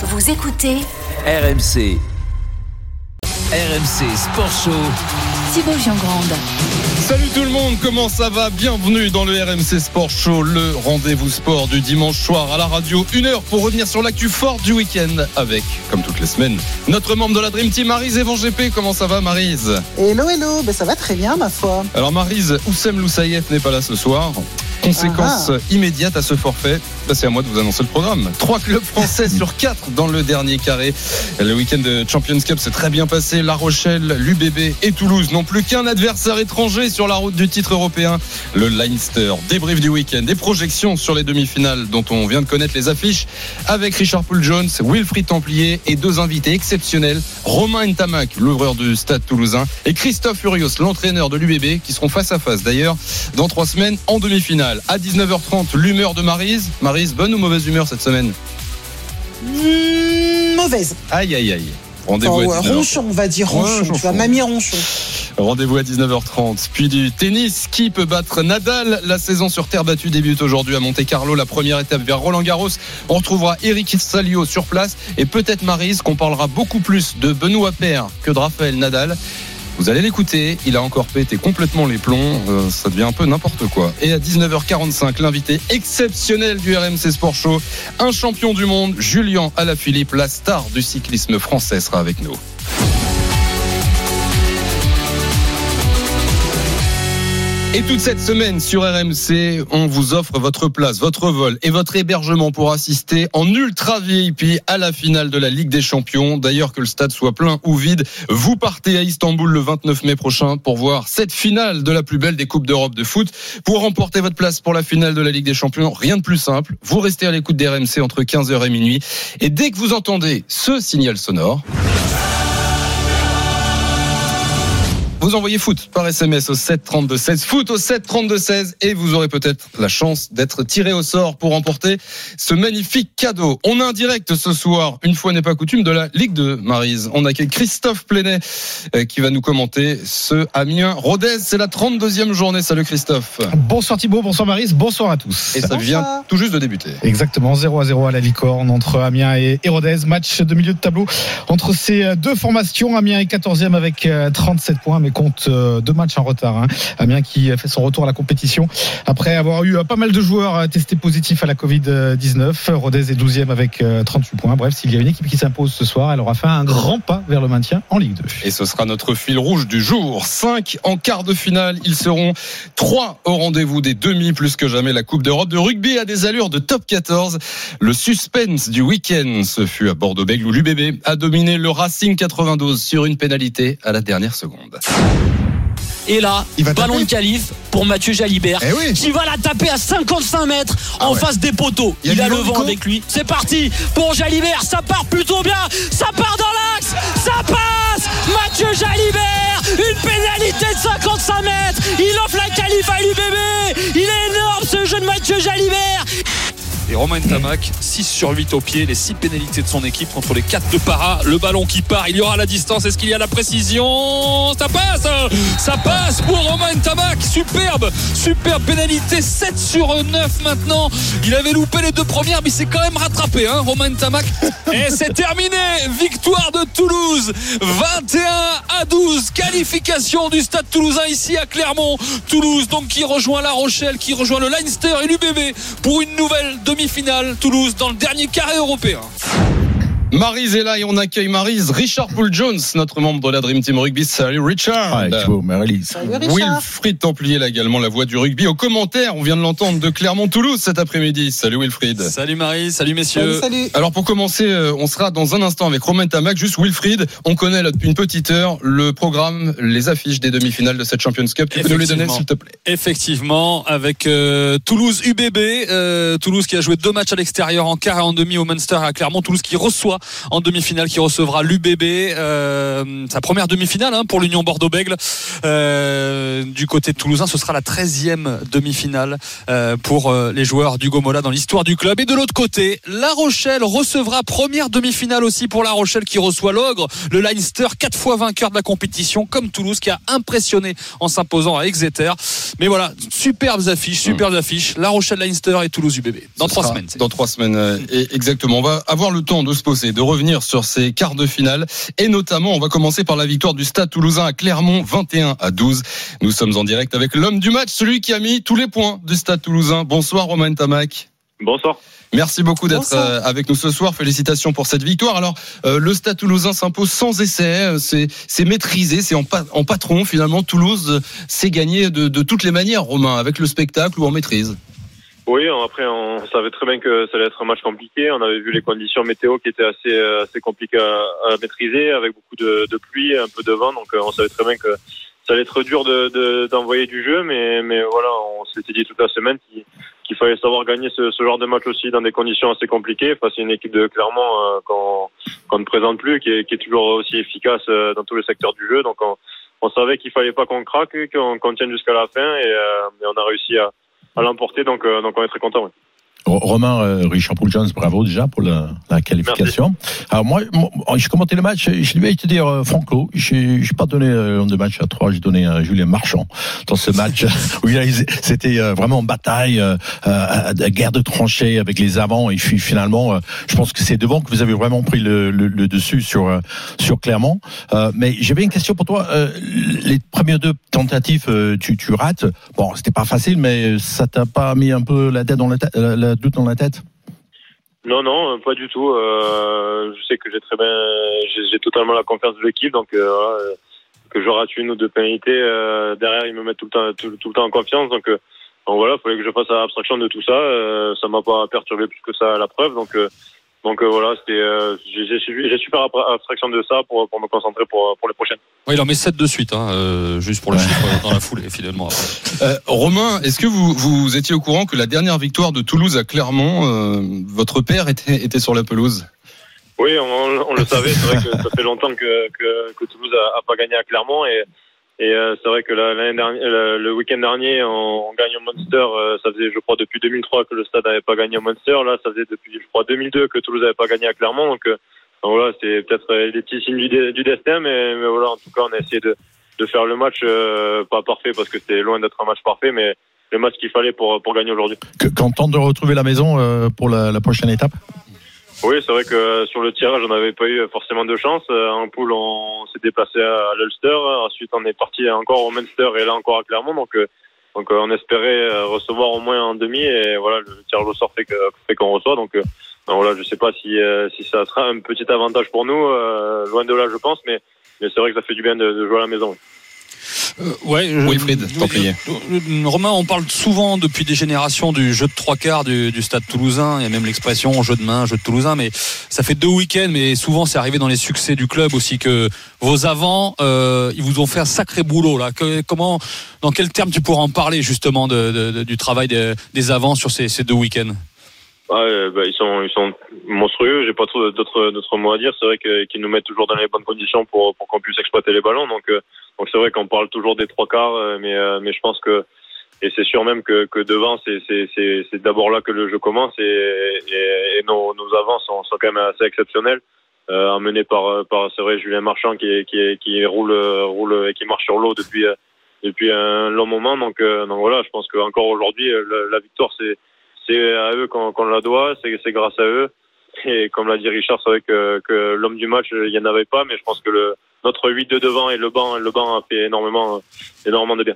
Vous écoutez RMC. RMC Sport Show. Thibaut Giangrande. Salut tout le monde, comment ça va? Bienvenue dans le RMC Sport Show, le rendez-vous sport du dimanche soir à la radio. Une heure pour revenir sur l'actu fort du week-end avec, comme toutes les semaines, notre membre de la Dream Team, Marise Evan GP. Comment ça va Marise Hello, hello, ben, ça va très bien ma foi. Alors Marise, Oussem Loussaïef n'est pas là ce soir. Conséquence Ah. immédiate à ce forfait, Bah, c'est à moi de vous annoncer le programme. Trois clubs français sur quatre dans le dernier carré. Le week-end de Champions Cup s'est très bien passé. La Rochelle, l'UBB et Toulouse n'ont plus qu'un adversaire étranger sur la route du titre européen, le Leinster. Débrief du week-end, des projections sur les demi-finales dont on vient de connaître les affiches avec Richard Poul-Jones, Wilfried Templier et deux invités exceptionnels, Romain Ntamak, l'ouvreur du stade toulousain, et Christophe Furios, l'entraîneur de l'UBB, qui seront face à face d'ailleurs dans trois semaines en demi-finale. À 19h30, l'humeur de Marise. Marise, bonne ou mauvaise humeur cette semaine Mmh, mauvaise. Aïe, aïe, aïe. Rendez-vous à 19h30. ronchon, on va dire Ouais, ronchon. tu vois, mamie ronchon. Rendez-vous à 19h30. Puis du tennis. Qui peut battre Nadal? La saison sur terre battue débute aujourd'hui à Monte-Carlo. La première étape vers Roland Garros. On retrouvera Eric Salio sur place et peut-être Marise qu'on parlera beaucoup plus de Benoît Paire que de Raphaël Nadal. Vous allez l'écouter, il a encore pété complètement les plombs, euh, ça devient un peu n'importe quoi. Et à 19h45, l'invité exceptionnel du RMC Sport Show, un champion du monde, Julien Alaphilippe, la star du cyclisme français, sera avec nous. Et toute cette semaine sur RMC, on vous offre votre place, votre vol et votre hébergement pour assister en ultra VIP à la finale de la Ligue des Champions. D'ailleurs, que le stade soit plein ou vide, vous partez à Istanbul le 29 mai prochain pour voir cette finale de la plus belle des Coupes d'Europe de foot. Pour remporter votre place pour la finale de la Ligue des Champions, rien de plus simple. Vous restez à l'écoute des RMC entre 15h et minuit. Et dès que vous entendez ce signal sonore, Vous envoyez foot par SMS au 732 16 foot au 732 16 et vous aurez peut-être la chance d'être tiré au sort pour remporter ce magnifique cadeau. On a un direct ce soir, une fois n'est pas coutume, de la Ligue 2, Marise. On accueille Christophe Plenet euh, qui va nous commenter ce Amiens Rodez. C'est la 32e journée. Salut Christophe. Bonsoir Thibaut, bonsoir Maris, bonsoir à tous. Et ça Bonsoir. vient tout juste de débuter. Exactement, 0 à 0 à la licorne entre Amiens et Hérodez. Match de milieu de tableau entre ces deux formations. Amiens est 14e avec euh, 37 points, mais compte euh, deux matchs en retard. hein. Amiens qui fait son retour à la compétition après avoir eu euh, pas mal de joueurs euh, testés positifs à la Covid-19. Rodez est 12e avec euh, 38 points. Bref, s'il y a une équipe qui s'impose ce soir, elle aura fait un grand pas vers le maintien en Ligue 2. Et ce sera notre fil rouge du jour. 5 en quart de finale. Ils seront 3 au rendez-vous des demi plus que jamais. La Coupe d'Europe de rugby a des allures de top 14. Le suspense du week-end, ce fut à Bordeaux-Bègles où l'UBB a dominé le Racing 92 sur une pénalité à la dernière seconde. Et là, Il va ballon taper de qualif pour Mathieu Jalibert. Eh oui. Qui va la taper à 55 mètres en ouais. face des poteaux. Il a le vent, avec lui. C'est parti pour Jalibert. Ça part plutôt bien. Ça part dans l'axe. Ça passe. Mathieu Jalibert. Une pénalité de 55 mètres. Il offre la qualif à l'UBB. Il est énorme ce jeu de Mathieu Jalibert. Et Romain Tamac, 6 sur 8 au pied, les 6 pénalités de son équipe contre les 4 de Para. Le ballon qui part, il y aura la distance. Est-ce qu'il y a la précision? Ça passe Ça passe pour Romain Tamac. Superbe Superbe pénalité, 7 sur 9 maintenant. Il avait loupé les deux premières, mais il s'est quand même rattrapé, hein, Romain Tamac. Et c'est terminé Victoire de Toulouse 21 à 12. Qualification du stade toulousain ici à Clermont. Toulouse donc qui rejoint La Rochelle, qui rejoint le Leinster et l'UBB pour une nouvelle Toulouse dans le dernier carré européen. Marise est là et on accueille Marise. Richard Poul-Jones, notre membre de la Dream Team Rugby. Salut Richard. Salut Richard. Wilfried Templier, là également la voix du rugby. Au commentaire, on vient de l'entendre de Clermont-Toulouse cet après-midi. Salut Wilfried. Salut Marie, salut messieurs. Salut, salut. Alors pour commencer, euh, on sera dans un instant avec Romain Tamac, juste Wilfried. On connaît là depuis une petite heure le programme, les affiches des demi-finales de cette Champions Cup. Tu peux nous les donner Effectivement. s'il te plaît? Effectivement, avec euh, Toulouse UBB, euh, Toulouse qui a joué deux matchs à l'extérieur en quart et en demi au Munster et à Clermont, Toulouse qui reçoit en demi-finale, qui recevra l'UBB, euh, sa première demi-finale hein, pour l'Union Bordeaux-Bègle. Euh, du côté de Toulousain, ce sera la 13e demi-finale euh, pour les joueurs du Gomola dans l'histoire du club. Et de l'autre côté, La Rochelle recevra première demi-finale aussi pour La Rochelle qui reçoit l'Ogre, le Leinster, quatre fois vainqueur de la compétition, comme Toulouse qui a impressionné en s'imposant à Exeter. Mais voilà, superbes affiches, superbes affiches. La Rochelle Leinster et Toulouse UBB. Dans Ce trois semaines. c'est- Dans trois semaines, et exactement. On va avoir le temps de se poser de revenir sur ces quarts de finale. Et notamment, on va commencer par la victoire du Stade Toulousain à Clermont, 21 à 12. Nous sommes en direct avec l'homme du match, celui qui a mis tous les points du Stade Toulousain. Bonsoir Romain Tamac. Bonsoir. Merci beaucoup d'être euh, avec nous ce soir. Félicitations pour cette victoire. Alors, euh, le Stade Toulousain s'impose sans essai. Euh, C'est, maîtrisé, c'est en, pa- en patron finalement. Toulouse s'est gagné de, de toutes les manières, Romain, avec le spectacle ou en maîtrise. Oui, après, on savait très bien que ça allait être un match compliqué. On avait vu les conditions météo qui étaient assez, euh, assez compliquées à, maîtriser, avec beaucoup de, pluie, un peu de vent. Donc, euh, on savait très bien que ça allait être dur de, de- d'envoyer du jeu. Mais, mais voilà, on s'était dit toute la semaine qu'il, fallait savoir gagner ce, genre de match aussi dans des conditions assez compliquées face à une équipe de Clermont euh, qu'on, ne présente plus, qui est, toujours aussi efficace dans tous les secteurs du jeu. Donc, on, savait qu'il fallait pas qu'on craque, qu'on, tienne jusqu'à la fin. Et, et on a réussi à, à l'emporter. Donc, euh, donc, on est très content. oui. Ro- Romain euh, Richard Jones, bravo déjà pour la, la qualification. Alors moi, moi, j'ai commenté le match, je vais te dire euh, Franco, j'ai j'ai pas donné euh, l'homme de match à 3, j'ai donné à Julien Marchand dans ce match où c'était vraiment bataille, guerre de tranchées avec les avants et puis finalement, je pense que c'est devant que vous avez vraiment pris le, le, le dessus sur sur Clermont. Mais j'avais une question pour toi. Les premières deux tentatives, tu, tu rates. Bon, c'était pas facile, mais ça t'a pas mis un peu la tête dans la tête, la doute dans la tête? Non, non, euh, pas du tout. Euh, je sais que j'ai très bien, j'ai totalement la confiance de l'équipe, donc euh, voilà, que je rate une ou deux pénalités derrière, ils me mettent tout le temps, tout, le temps en confiance. Donc, voilà, il fallait que je fasse abstraction de tout ça. Ça m'a pas perturbé plus que ça à la preuve. Donc, donc euh, voilà, c'était, euh, j'ai j'ai su- j'ai su faire abra- abstraction de ça pour, pour me concentrer pour, pour les prochaines. Ouais, il en met 7 de suite, hein, euh, juste pour le chiffre euh, dans la foulée, finalement. Euh, Romain, est-ce que vous, vous étiez au courant que la dernière victoire de Toulouse à Clermont, euh, votre père était, était sur la pelouse? Oui, on, on le savait. C'est vrai que ça fait longtemps que, que, que Toulouse a, a pas gagné à Clermont et, et euh, c'est vrai que la- l'année dernière, le, week-end dernier, on, on gagne au Munster. euh, ça faisait, je crois, depuis 2003 que le Stade n'avait pas gagné au Munster. Là, ça faisait depuis, je crois, 2002 que Toulouse n'avait pas gagné à Clermont. Donc, euh, voilà, c'est peut-être euh, des petits signes du, destin, mais, mais voilà, en tout cas, on a essayé de, de faire le match euh, pas parfait parce que c'était loin d'être un match parfait, mais le match qu'il fallait pour pour gagner aujourd'hui. Que- Content de retrouver la maison euh, pour la, la prochaine étape? Oui, c'est vrai que sur le tirage, on n'avait pas eu forcément de chance. Euh, En poule, on s'est déplacé à l'Ulster. Ensuite, on est parti encore au Munster et là encore à Clermont. Donc, euh, donc euh, on espérait recevoir au moins en demi. Et voilà, le tirage au sort fait que fait qu'on reçoit. Donc, voilà, je sais pas si si ça sera un petit avantage pour nous. loin de là, je pense, mais mais c'est vrai que ça fait du bien de jouer à la maison. Euh, ouais, je- Wilfried, t'en prie. Euh, Romain, on parle souvent depuis des générations du jeu de trois quarts du, du stade toulousain. Il y a même l'expression jeu de main, jeu de toulousain. Mais ça fait deux week-ends, mais souvent c'est arrivé dans les succès du club aussi que vos avants, euh, ils vous ont fait un sacré boulot là. Que- comment, dans quel terme tu pourras en parler justement de, de- de- du travail des, des avants sur ces, ces deux week-ends? Ouais, bah, ils sont ils sont monstrueux. J'ai pas trop d'autres d'autres mots à dire. C'est vrai qu'ils nous mettent toujours dans les bonnes conditions pour pour qu'on puisse exploiter les ballons. Donc euh, donc c'est vrai qu'on parle toujours des trois quarts, euh, mais euh, mais je pense que et c'est sûr même que que devant c'est c'est c'est d'abord là que le jeu commence et et, nos nos avants sont sont quand même assez exceptionnels. Euh, emmenés par par c'est vrai Julien Marchand qui qui qui roule roule et qui marche sur l'eau depuis euh, depuis un long moment. Donc euh, donc voilà, je pense que encore aujourd'hui euh, la victoire c'est c'est à eux qu'on la doit, c'est grâce à eux. Et comme l'a dit Richard, c'est vrai que, l'homme du match, il n'y en avait pas, mais je pense que notre 8 de devant et le banc, le banc a fait énormément, énormément de bien.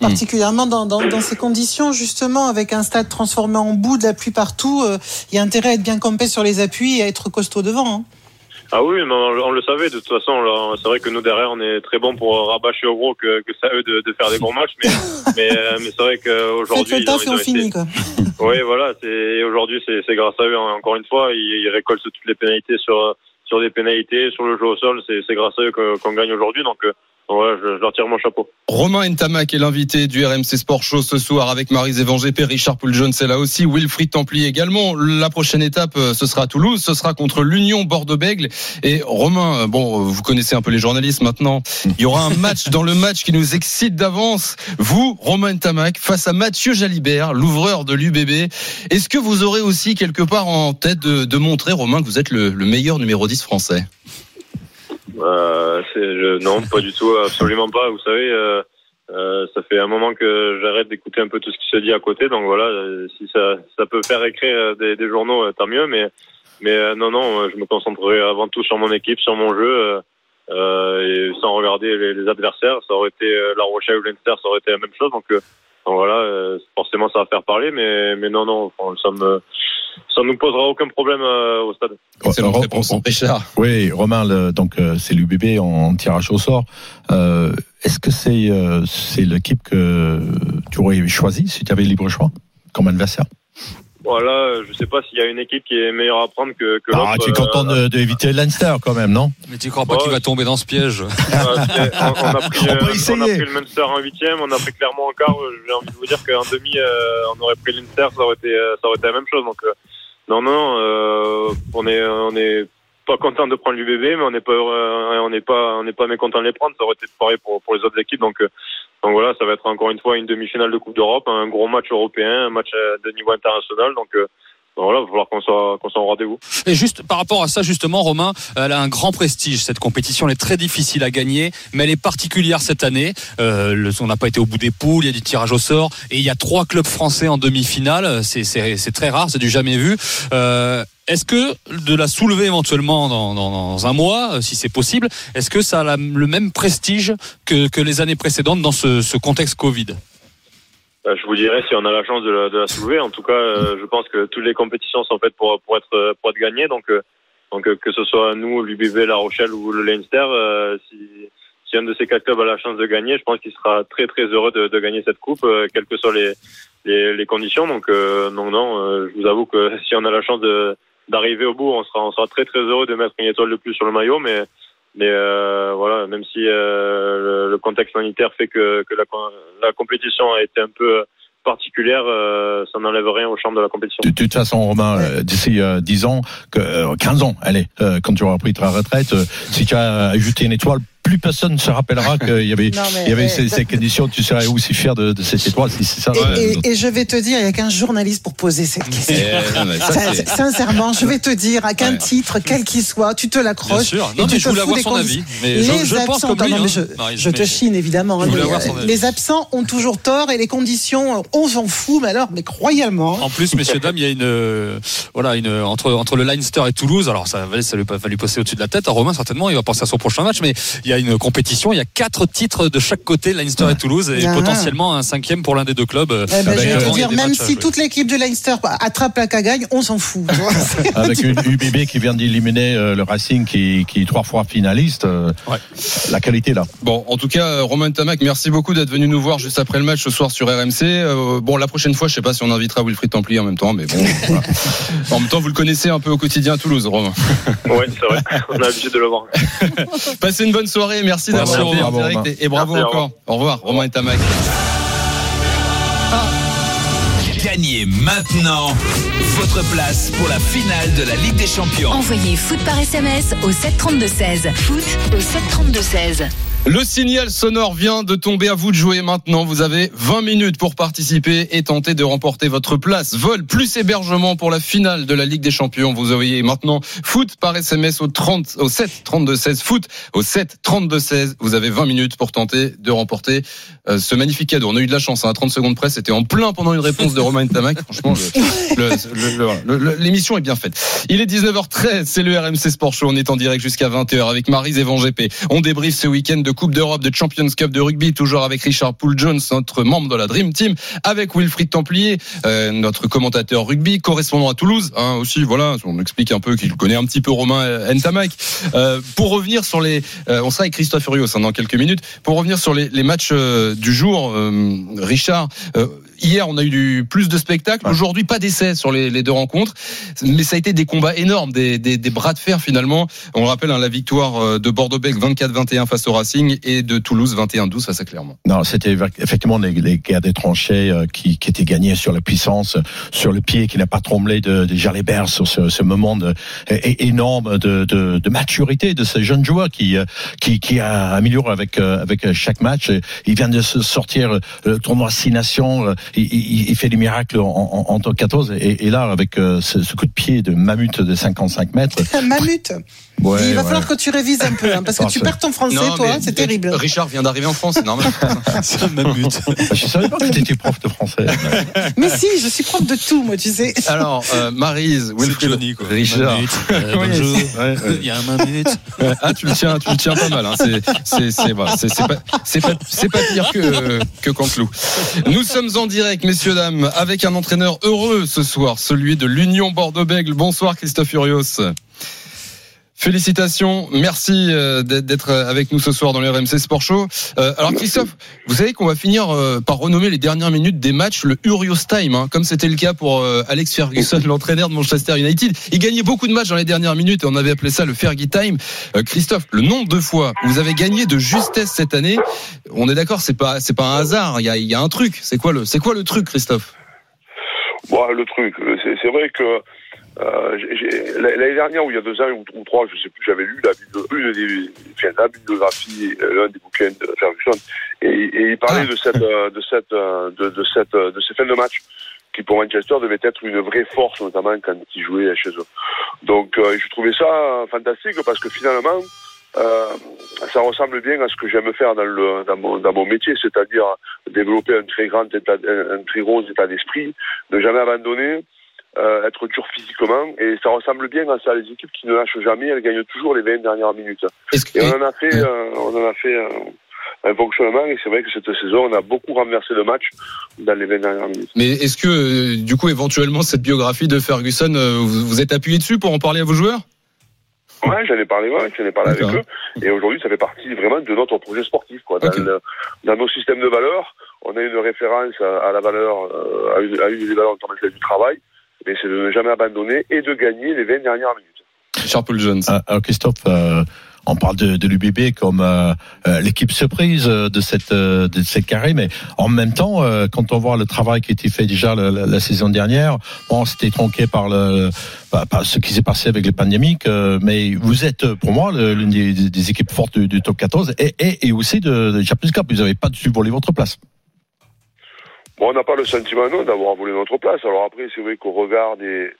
Particulièrement dans, ces conditions, justement, avec un stade transformé en bout de la pluie partout, euh, il y a intérêt à être bien campé sur les appuis et à être costaud devant. hein. Ah oui, mais on, on le savait de toute façon. C'est vrai que nous derrière, on est très bon pour rabâcher au gros que, que à eux de, de faire des gros matchs, mais mais, euh, mais c'est vrai qu'aujourd'hui, le taf et on finit, quoi. Oui, voilà. Aujourd'hui, c'est c'est grâce à eux. hein, Encore une fois, ils, ils récoltent toutes les pénalités sur sur des pénalités, sur le jeu au sol. C'est c'est grâce à eux qu'on gagne aujourd'hui. Donc voilà, je, leur tire mon chapeau. Romain Ntamak est l'invité du RMC Sport Show ce soir avec Marie Zévangépé, Richard Pouljones c'est là aussi, Wilfried Templier également. La prochaine étape, euh, ce sera à Toulouse, ce sera contre l'Union Bordeaux-Bègle. Et Romain, euh, bon, euh, vous connaissez un peu les journalistes maintenant. Il y aura un match dans le match qui nous excite d'avance. Vous, Romain Ntamak, face à Mathieu Jalibert, l'ouvreur de l'UBB. Est-ce que vous aurez aussi quelque part en tête de, de montrer, Romain, que vous êtes le, le meilleur numéro 10 français? Euh, je- non, pas du tout, absolument pas. Vous savez, euh, euh, ça fait un moment que j'arrête d'écouter un peu tout ce qui se dit à côté. Donc voilà, euh, si ça, ça peut faire écrire des, des journaux, euh, tant mieux. Mais, mais euh, non, non, je me concentrerai avant tout sur mon équipe, sur mon jeu, et sans regarder les, les, adversaires. Ça aurait été La Rochelle ou Leinster, ça aurait été la même chose. Donc, donc voilà, forcément, ça va faire parler, mais, mais non, non, ça me ça ne nous posera aucun problème euh, au stade. C'est notre réponse, Richard. Oui, Romain, le, donc euh, c'est l'UBB en tirage au sort. Euh, Est-ce que c'est euh, c'est l'équipe que tu aurais choisi si tu avais le libre choix comme adversaire? Voilà, je sais pas s'il y a une équipe qui est meilleure à prendre que, que ah, tu es content d'éviter de, Leinster quand même, non? Mais tu crois pas qu'il va tomber dans ce piège? On, on, a pris, on, on, a pris le Munster en huitième, on a pris clairement en quart. J'ai envie de vous dire qu'en demi, on aurait pris Leinster, ça aurait été, ça aurait été la même chose. Donc non, non, euh, on est, on est pas content de prendre l'UBB, mais on n'est pas, euh, on n'est pas, on n'est pas mécontent de les prendre. Ça aurait été pareil pour, pour les autres équipes. Donc, euh, donc voilà, ça va être encore une fois une demi-finale de Coupe d'Europe, un gros match européen, un match de niveau international. Donc voilà, il va falloir qu'on soit, qu'on soit au rendez-vous. Et juste par rapport à ça, justement, Romain, elle a un grand prestige. Cette compétition, elle est très difficile à gagner, mais elle est particulière cette année. Euh, on n'a pas été au bout des poules, il y a du tirage au sort, et il y a trois clubs français en demi-finale. C'est, c'est, c'est très rare, c'est du jamais vu. Euh, est-ce que de la soulever éventuellement dans, un mois, si c'est possible, est-ce que ça a le même prestige que, les années précédentes dans ce, contexte Covid? Bah, je vous dirais si on a la chance de la, soulever. En tout cas, euh, je pense que toutes les compétitions sont faites pour, être pour être gagnées. Donc, euh, donc euh, que ce soit nous, l'UBB, La Rochelle ou le Leinster, si, un de ces quatre clubs a la chance de gagner, je pense qu'il sera très très heureux de, gagner cette coupe, quelles que soient les, les, les conditions. Donc, non, non, je vous avoue que si on a la chance de d'arriver au bout, on sera on sera très très heureux de mettre une étoile de plus sur le maillot, mais mais euh, voilà, même si euh, le, contexte sanitaire fait que, que la, la, compétition a été un peu particulière, euh, ça n'enlève rien au champ de la compétition. De, toute façon, Romain, euh, d'ici 10 ans, que, 15 ans, allez, quand tu auras pris ta retraite, si tu as ajouté une étoile plus personne ne se rappellera qu'il y avait, il y avait ces, ces, conditions. Tu serais aussi fier de, de cette étoile si c'est ça. Et, et, et, je vais te dire, il n'y a qu'un journaliste pour poser cette question. ça, sincèrement, je vais te dire, à qu'un ouais. titre, quel qu'il soit, tu te l'accroches. Non, et tu je voulais avoir son avis. Mais les je, je absents, pense comme lui, non, je, hein. je te chine évidemment. Mais, les absents ont toujours tort et les conditions, on s'en fout, mais alors, mais croyamment. En plus, messieurs, dames, il y a une, voilà, une, entre, entre le Leinster et Toulouse, alors ça, ça lui va lui passer au-dessus de la tête. À Romain, certainement, il va penser à son prochain match, mais il y a une compétition, il y a quatre titres de chaque côté, Leinster et Toulouse, et Ah. potentiellement un cinquième pour l'un des deux clubs. Eh ben, Avec, je vais euh, te dire, même si toute l'équipe de Leinster attrape la cagagne, on s'en fout. Avec une UBB qui vient d'éliminer euh, le Racing qui, qui est trois fois finaliste, euh, Ouais. la qualité là. Bon, en tout cas, Romain Tamac, merci beaucoup d'être venu nous voir juste après le match ce soir sur RMC. Euh, bon, la prochaine fois, je sais pas si on invitera Wilfried Templier en même temps, mais bon. voilà. En même temps, vous le connaissez un peu au quotidien à Toulouse, Romain. Ouais, c'est vrai. On a l'habitude de le voir. Passez une bonne soirée, merci Merci, d'avoir été en direct Romain. et, et bravo Merci, au encore. Au revoir, Romain et Tamac. Gagnez maintenant votre place pour la finale de la Ligue des Champions. Envoyez foot par SMS au 732-16. Foot au 732-16. Le signal sonore vient de tomber à vous de jouer maintenant. Vous avez 20 minutes pour participer et tenter de remporter votre place. Vol plus hébergement pour la finale de la Ligue des Champions. Vous envoyez maintenant foot par SMS au 30, au 7 32 16 foot au 7 32 16. Vous avez 20 minutes pour tenter de remporter euh, ce magnifique cadeau. On a eu de la chance, hein, à 30 secondes près. C'était en plein pendant une réponse de Romain Tamac. Franchement, l'émission est bien faite. Il est 19h13, c'est le RMC Sport Show. On est en direct jusqu'à 20h avec Marise et Van GP. On débriefe ce week-end de Coupe d'Europe, de Champions Cup de rugby, toujours avec Richard Poole-Jones, notre membre de la Dream Team, avec Wilfried Templier, euh, notre commentateur rugby, correspondant à Toulouse, hein, aussi, voilà, on explique un peu qu'il connaît un petit peu Romain Ntamak. Euh, pour revenir sur les, euh, on sera avec Christophe Furios hein, dans quelques minutes, pour revenir sur les, matchs du jour, Richard, hier on a eu du, plus de spectacles, aujourd'hui pas d'essais sur les, les deux rencontres, mais ça a été des combats énormes, des, des, des bras de fer finalement. On rappelle hein, la victoire euh, de Bordeaux-Bègles 24-21 face au Racing et de Toulouse 21-12 face à Clermont. Non, c'était effectivement les, les guerres des tranchées euh, qui, qui étaient gagnées sur la puissance, sur le pied qui n'a pas tremblé de, de Jalébert sur ce, ce moment de, énorme de, de, de maturité de ces jeunes joueurs qui, euh, qui, qui a amélioré avec, avec chaque match. Il vient de sortir le tournoi Six Nations, il, fait des miracles en, en, en top 14 et, là avec euh, ce, ce coup de pied de Mamut de 55 mètres, Mamut. Ouais, Il va ouais. falloir que tu révises un peu, hein, parce que tu perds ton français, Non, toi, mais c'est terrible. Richard vient d'arriver en France, c'est normal. C'est le même but. Je savais pas que tu étais prof de français. Mais si, je suis prof de tout, moi, tu sais. Alors, euh, Wilfried, quoi. Richard. Euh, bonjour. ouais, ouais. Il y a un. Ouais. Ah, tu le tiens, tu le tiens pas mal. Hein. C'est, c'est, c'est, voilà, c'est, c'est pas, c'est pas, c'est pas pire que que Canteloup. Nous sommes en direct, messieurs dames, avec un entraîneur heureux ce soir, celui de l'Union Bordeaux-Bègles. Bonsoir, Christophe Furios. Félicitations, merci euh, d'être d'être avec nous ce soir dans le RMC Sport Show. Euh, alors Christophe, vous savez qu'on va finir euh, par renommer les dernières minutes des matchs le Urios Time, hein, comme c'était le cas pour euh, Alex Ferguson, l'entraîneur de Manchester United. Il gagnait beaucoup de matchs dans les dernières minutes et on avait appelé ça le Fergie Time. Euh, Christophe, le nombre de fois où vous avez gagné de justesse cette année, on est d'accord, c'est pas c'est pas un hasard, il y a, il y a un truc. C'est quoi le c'est quoi le truc, Christophe? Bon, le truc, c'est c'est vrai que euh, l'année dernière, ou il y a deux ans ou, ou trois, je sais plus, j'avais lu la, une des, enfin, la bibliographie, euh, l'un des bouquins de Ferguson, et, et il parlait Ah. de cette, euh, de cette, euh, de, de cette, de ces fins de match qui pour Manchester devait être une vraie force, notamment quand ils jouaient chez eux. Donc, euh, je trouvais ça fantastique parce que finalement, euh, ça ressemble bien à ce que j'aime faire dans, le, dans, mon, dans mon métier, c'est-à-dire développer un très grand état, un, un très gros état d'esprit, ne jamais abandonner, euh, être dur physiquement, et ça ressemble bien à ça. Les équipes qui ne lâchent jamais, elles gagnent toujours les 20 dernières minutes. Que Et on en a fait, euh, on en a fait euh, un fonctionnement, et c'est vrai que cette saison, on a beaucoup renversé le match dans les 20 dernières minutes. mais est-ce que euh, du coup éventuellement cette biographie de Ferguson, euh, vous, vous êtes appuyé dessus pour en parler à vos joueurs? Ouais, j'en ai parlé, ouais, j'en ai parlé avec eux. Et aujourd'hui, ça fait partie vraiment de notre projet sportif, quoi. Dans, Ok. le- dans nos systèmes de valeurs, on a une référence à, à la valeur, euh, à, une, à une des valeurs en termes du travail, mais c'est de ne jamais abandonner et de gagner les 20 dernières minutes. Richard Paul Jones. Ah, Alors Christophe, euh, on parle de, de l'UBB comme euh, euh, l'équipe surprise de cette de cette carré, mais en même temps, euh, quand on voit le travail qui a été fait déjà la, la- la saison dernière, bon, c'était tronqué par le par ce qui s'est passé avec les pandémiques, mais vous êtes pour moi l'une des, équipes fortes du, du top 14 et, et, et aussi de, de Champions Cup. Vous n'avez pas dû voler votre place. On n'a pas le sentiment, non, d'avoir volé notre place. Alors après, c'est vrai qu'au regard des,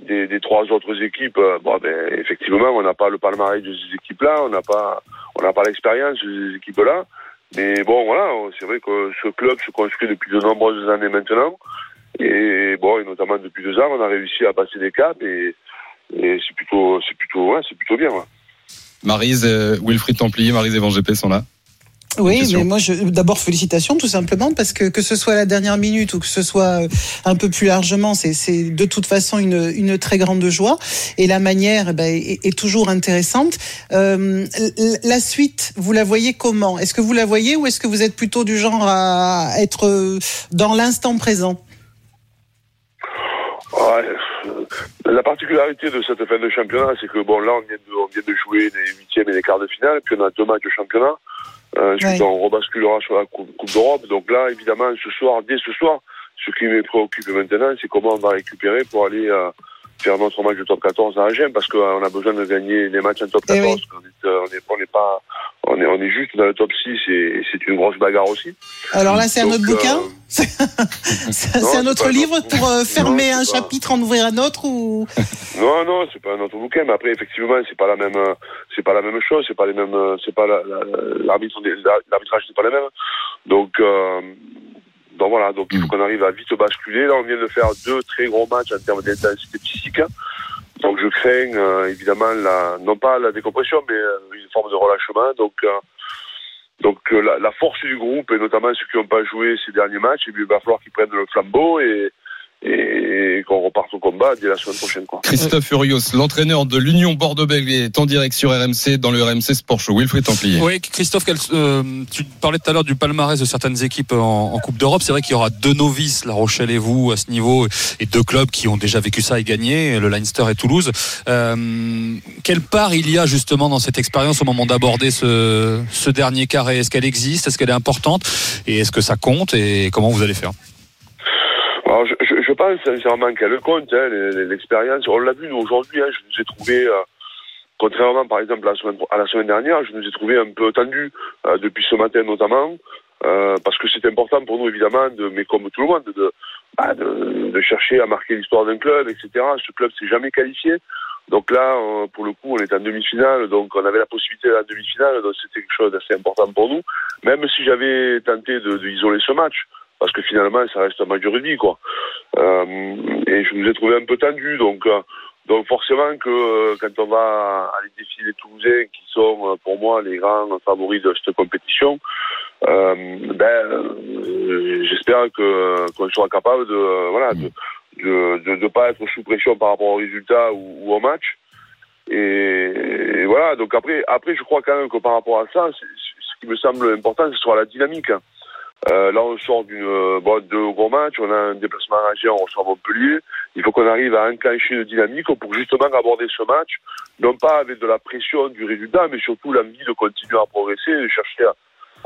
des, des trois autres équipes, euh, bon, ben, effectivement, on n'a pas le palmarès de ces équipes-là, on n'a pas, pas l'expérience de ces équipes-là. Mais bon, voilà, c'est vrai que ce club se construit depuis de nombreuses années maintenant. Et bon, et notamment depuis deux ans, on a réussi à passer des caps et, c'est plutôt, plutôt, ouais, plutôt bien. Marise, euh, Wilfried Templier, Marise et Van sont là. Oui, mais moi, je, d'abord félicitations tout simplement parce que que ce soit à la dernière minute ou que ce soit euh, un peu plus largement, c'est, c'est de toute façon une, une très grande joie et la manière eh ben, est, est toujours intéressante. Euh, la suite, vous la voyez comment? Est-ce que vous la voyez ou est-ce que vous êtes plutôt du genre à être euh, dans l'instant présent? Ouais, euh, la particularité de cette fin de championnat, c'est que bon, là, on vient de, on vient de jouer les huitièmes et les quarts de finale, puis on a deux matchs de championnat. Euh, Ouais. on rebasculera sur la Coupe, coupe d'Europe. Donc là, évidemment, ce soir, dès ce soir, ce qui me préoccupe maintenant, c'est comment on va récupérer pour aller euh, faire notre match de top 14 à Agen, parce qu'on a besoin de gagner les matchs en top Eh 14. oui. On est, euh, on est, on est pas, on est, on est juste dans le top 6 et, c'est une grosse bagarre aussi. Alors là, c'est un autre bouquin euh, C'est c'est un c'est autre pas un livre autre- pour euh, fermer Non, un c'est pas- chapitre, en ouvrir un autre ou? Non, non, c'est pas un autre bouquin, mais après, effectivement, c'est pas la même, c'est pas la même chose, c'est pas les mêmes, c'est pas la- la- l'arbitre, l'arbitrage n'est pas le même. Donc, euh, donc voilà, donc il faut qu'on arrive à vite basculer. Là, on vient de faire deux très gros matchs en termes d'intensité psychique. Donc, je crains euh, évidemment la, non pas la décompression, mais euh, une forme de relâchement. Donc, euh, donc euh, la, force du groupe et notamment ceux qui n'ont pas joué ces derniers matchs, et puis, il va falloir qu'ils prennent le flambeau et, et, qu'on reparte au combat dès la semaine prochaine, quoi. Christophe Furios, l'entraîneur de l'Union Bordeaux-Bègles, est en direct sur RMC dans le RMC Sport Show. Wilfried Templier. Oui, Christophe, quel- euh, tu parlais tout à l'heure du palmarès de certaines équipes en, en Coupe d'Europe. C'est vrai qu'il y aura deux novices, La Rochelle et vous, à ce niveau, et deux clubs qui ont déjà vécu ça et gagné, le Leinster et Toulouse. Euh, quelle part il y a justement dans cette expérience au moment d'aborder ce, ce dernier carré? Est-ce qu'elle existe? Est-ce qu'elle est importante? Et est-ce que ça compte? Et comment vous allez faire Alors, je, je, je pense sincèrement qu'elle compte, hein, l'expérience. On l'a vu, nous, aujourd'hui, hein, je nous ai trouvé, euh, contrairement, par exemple, à la, semaine, la dernière, je nous ai trouvé un peu tendu euh, depuis ce matin, notamment, euh, parce que c'est important pour nous, évidemment, de, mais comme tout le monde, de, bah, de, de chercher à marquer l'histoire d'un club, etc. Ce club s'est jamais qualifié. Donc là, pour le coup, on est en demi-finale, donc on avait la possibilité d'aller en demi-finale, donc c'était quelque chose d'assez important pour nous. Même si j'avais tenté de, de isoler ce match, parce que finalement, ça reste un match de quoi. Euh, et je nous ai trouvé un peu tendu, donc. euh, donc forcément que euh, quand on va aller défier les Toulousains, qui sont pour moi les grands favoris de cette compétition, ben j'espère que qu'on sera capable de voilà de de, de pas être sous pression par rapport au résultat ou, au match. Et, voilà. Donc après après je crois quand même que par rapport à ça, ce qui me semble important, ce sera la dynamique. Euh, là, on sort d'une euh, bon, de gros matchs, on a un déplacement à on reçoit Montpellier. Il faut qu'on arrive à enclencher une dynamique pour justement aborder ce match, non pas avec de la pression du résultat, mais surtout l'envie de continuer à progresser, de chercher à,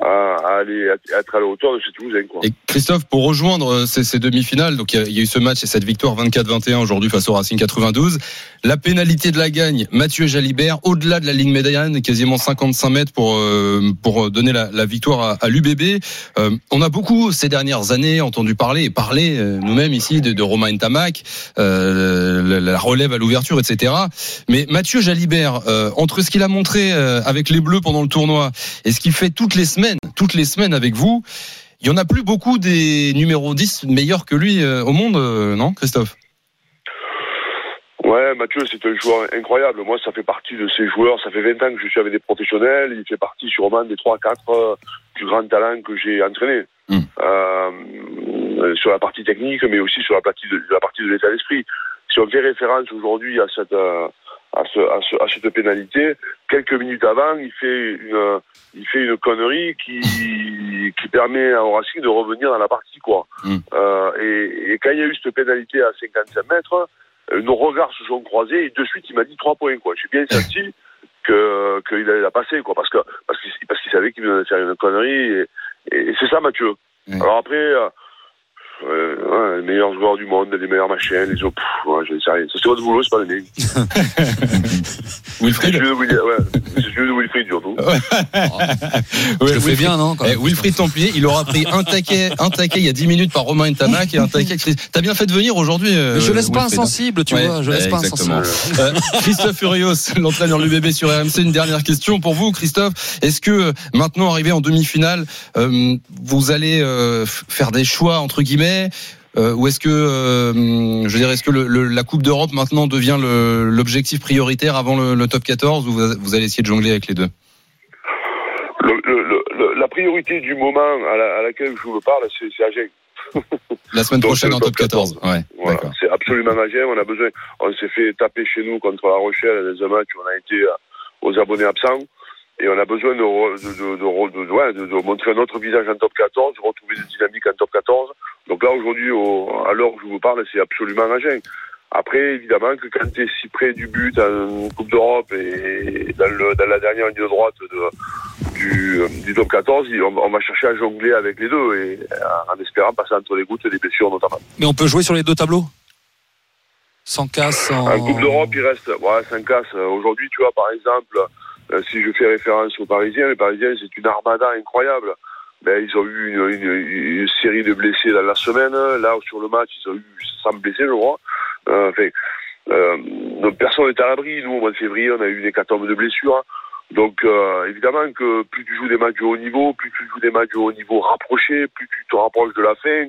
à, à aller à être à la hauteur de ces Toulousains. Quoi. Et Christophe, pour rejoindre euh, ces, demi-finales, donc il y, a- eu ce match et cette victoire 24-21 aujourd'hui face au Racing 92. La pénalité de la gagne, Mathieu Jalibert, au-delà de la ligne médiane, quasiment 55 mètres pour euh, pour donner la, victoire à, à l'UBB. Euh, on a beaucoup ces dernières années entendu parler et parler nous-mêmes ici de, Romain euh, la, relève à l'ouverture, etc. Mais Mathieu Jalibert, entre ce qu'il a montré avec les Bleus pendant le tournoi et ce qu'il fait toutes les semaines, toutes les semaines avec vous. Il y en a plus beaucoup des numéros 10 meilleurs que lui euh, au monde, euh, non, Christophe? Ouais, Mathieu, c'est un joueur incroyable. Moi, ça fait partie de ces joueurs. Ça fait 20 ans que je suis avec des professionnels. Il fait partie sûrement des 3-4 euh, plus grands talents que j'ai entraînés. Mm. Euh, sur la partie technique, mais aussi sur la partie de, la partie de l'état d'esprit. Si on fait référence aujourd'hui à cette, euh, à, ce, à, ce, à cette pénalité, quelques minutes avant, il fait une, il fait une connerie qui, qui permet au Racing de revenir dans la partie, quoi. Mm. Euh, et, et quand il y a eu cette pénalité à 55 mètres, euh, nos regards se sont croisés et de suite il m'a dit trois points quoi. J'ai bien senti que qu'il allait la passer quoi parce que parce qu'il parce qu'il savait qu'il venait de faire une connerie et, et c'est ça Mathieu. Alors après euh, ouais, les meilleurs joueurs du monde, les meilleurs machins, les autres, pff, ouais, je ne sais rien. Ça, C'est votre boulot, c'est pas le mien. C'est Wilfried celui de Wilfried, ouais. C'est celui de Wilfried, surtout. Je le fais bien, non quand Eh, même Wilfried Templier, il aura pris un taquet, un taquet il y a 10 minutes par Romain Ntamak et un taquet. T'as bien fait de venir aujourd'hui. euh, je laisse pas Wilfried, hein. insensible, tu Ouais, vois. Je laisse ouais, pas exactement. insensible. Euh, Christophe Furios, l'entraîneur de l'UBB sur RMC, une dernière question pour vous, Christophe. Est-ce que euh, maintenant arrivé en demi-finale, euh, vous allez euh, f- faire des choix entre guillemets euh, ou est-ce que, euh, je est-ce que le, le- la Coupe d'Europe maintenant devient l'objectif prioritaire avant le, le top 14 ou vous, vous allez essayer de jongler avec les deux? La priorité du moment à, la- à laquelle je vous parle, c'est Agen. La semaine prochaine le en top top 14. Ouais, Voilà, c'est absolument Agen. On a besoin. On s'est fait taper chez nous contre La Rochelle dans un match où on a été euh, aux abonnés absents. Et on a besoin de, de, montrer notre visage en top 14, de retrouver des dynamiques en top 14. Donc là, aujourd'hui, au- à l'heure où je vous parle, c'est absolument Agen. Après, évidemment, que quand tu es si près du but en Coupe d'Europe et dans, le, dans la dernière ligne droite de, du, euh, du top 14, on, on va chercher à jongler avec les deux et en espérant passer entre les gouttes des blessures notamment. Mais on peut jouer sur les deux tableaux? Sans casse, sans. En Coupe d'Europe, il reste, ouais, ça casse. Aujourd'hui, tu vois, par exemple, euh, si je fais référence aux Parisiens, les Parisiens, c'est une armada incroyable. Ben, ils ont eu une, une- une série de blessés dans la semaine. Là, sur le match, ils ont eu 100 blessés, je crois. Euh, enfin, euh, donc personne n'est à l'abri. Nous, au mois de février, on a eu une hécatombe de blessures. Donc, euh, évidemment que plus tu joues des matchs de haut niveau, plus tu joues des matchs de haut niveau rapprochés, plus tu te rapproches de la fin,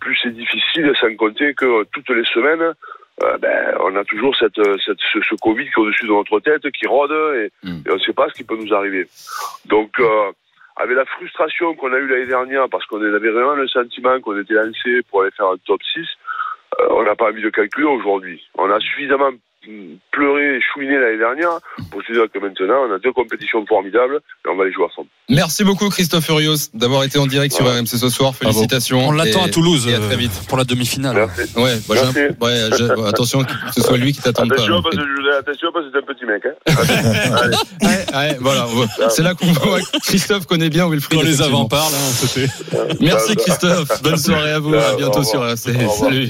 plus c'est difficile, sans compter que toutes les semaines, euh, ben, on a toujours cette, cette, ce, ce Covid qui est au-dessus de notre tête, qui rôde, et, Mm. et on ne sait pas ce qui peut nous arriver. Donc, euh, avec la frustration qu'on a eue l'année dernière, parce qu'on avait vraiment le sentiment qu'on était lancé pour aller faire un top 6, euh, on n'a pas envie de calculer aujourd'hui. On a suffisamment mm, pleuré et chouiné l'année dernière pour se dire que maintenant, on a deux compétitions formidables et on va les jouer ensemble. Merci beaucoup Christophe Furios d'avoir été en direct sur Ouais. RMC ce soir. Félicitations. On l'attend à Toulouse et à très euh, vite. pour la demi-finale. Ouais, bah, ouais, attention que ce soit lui qui t'attende pas. Attention, hein. parce que je- attention, parce que c'est un petit mec. Hein. Allez. Ouais, ouais, voilà, on voit- c'est là qu'on voit que Christophe connaît bien Wilfried. Quand les avants parlent, hein, c'était. Merci Christophe, bonne soirée à vous, à Au bientôt revoir. sur RMC. Salut.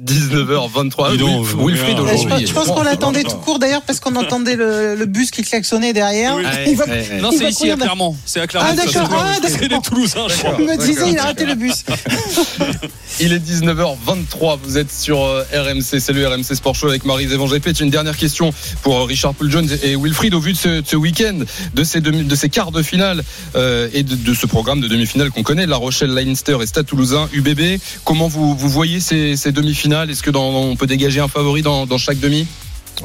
19h23. Dis donc, vous Wilfried aujourd'hui. Pense- qu'on l'attendait tout court d'ailleurs parce qu'on entendait le, le bus qui klaxonnait derrière. Oui. Il va- Ouais, ouais. Non, c'est ici à. Clermont. C'est à Clermont. Ah, d'accord. c'est- Ah, C'est d'accord. les Toulousains, je me disais, il a raté le bus. Il est 19h23, vous êtes sur euh, RMC, c'est le RMC Sport Show avec Marie Zévan GP. Une dernière question pour euh, Richard Poul Jones et Wilfried au vu de ce, week-end, de ces, demi- de ces quarts de finale euh, et de, de ce programme de demi-finale qu'on connaît, La Rochelle, Leinster et Stade Toulousain, UBB. Comment vous, vous voyez ces, ces demi-finales? Est-ce que dans- on peut dégager un favori dans, dans chaque demi?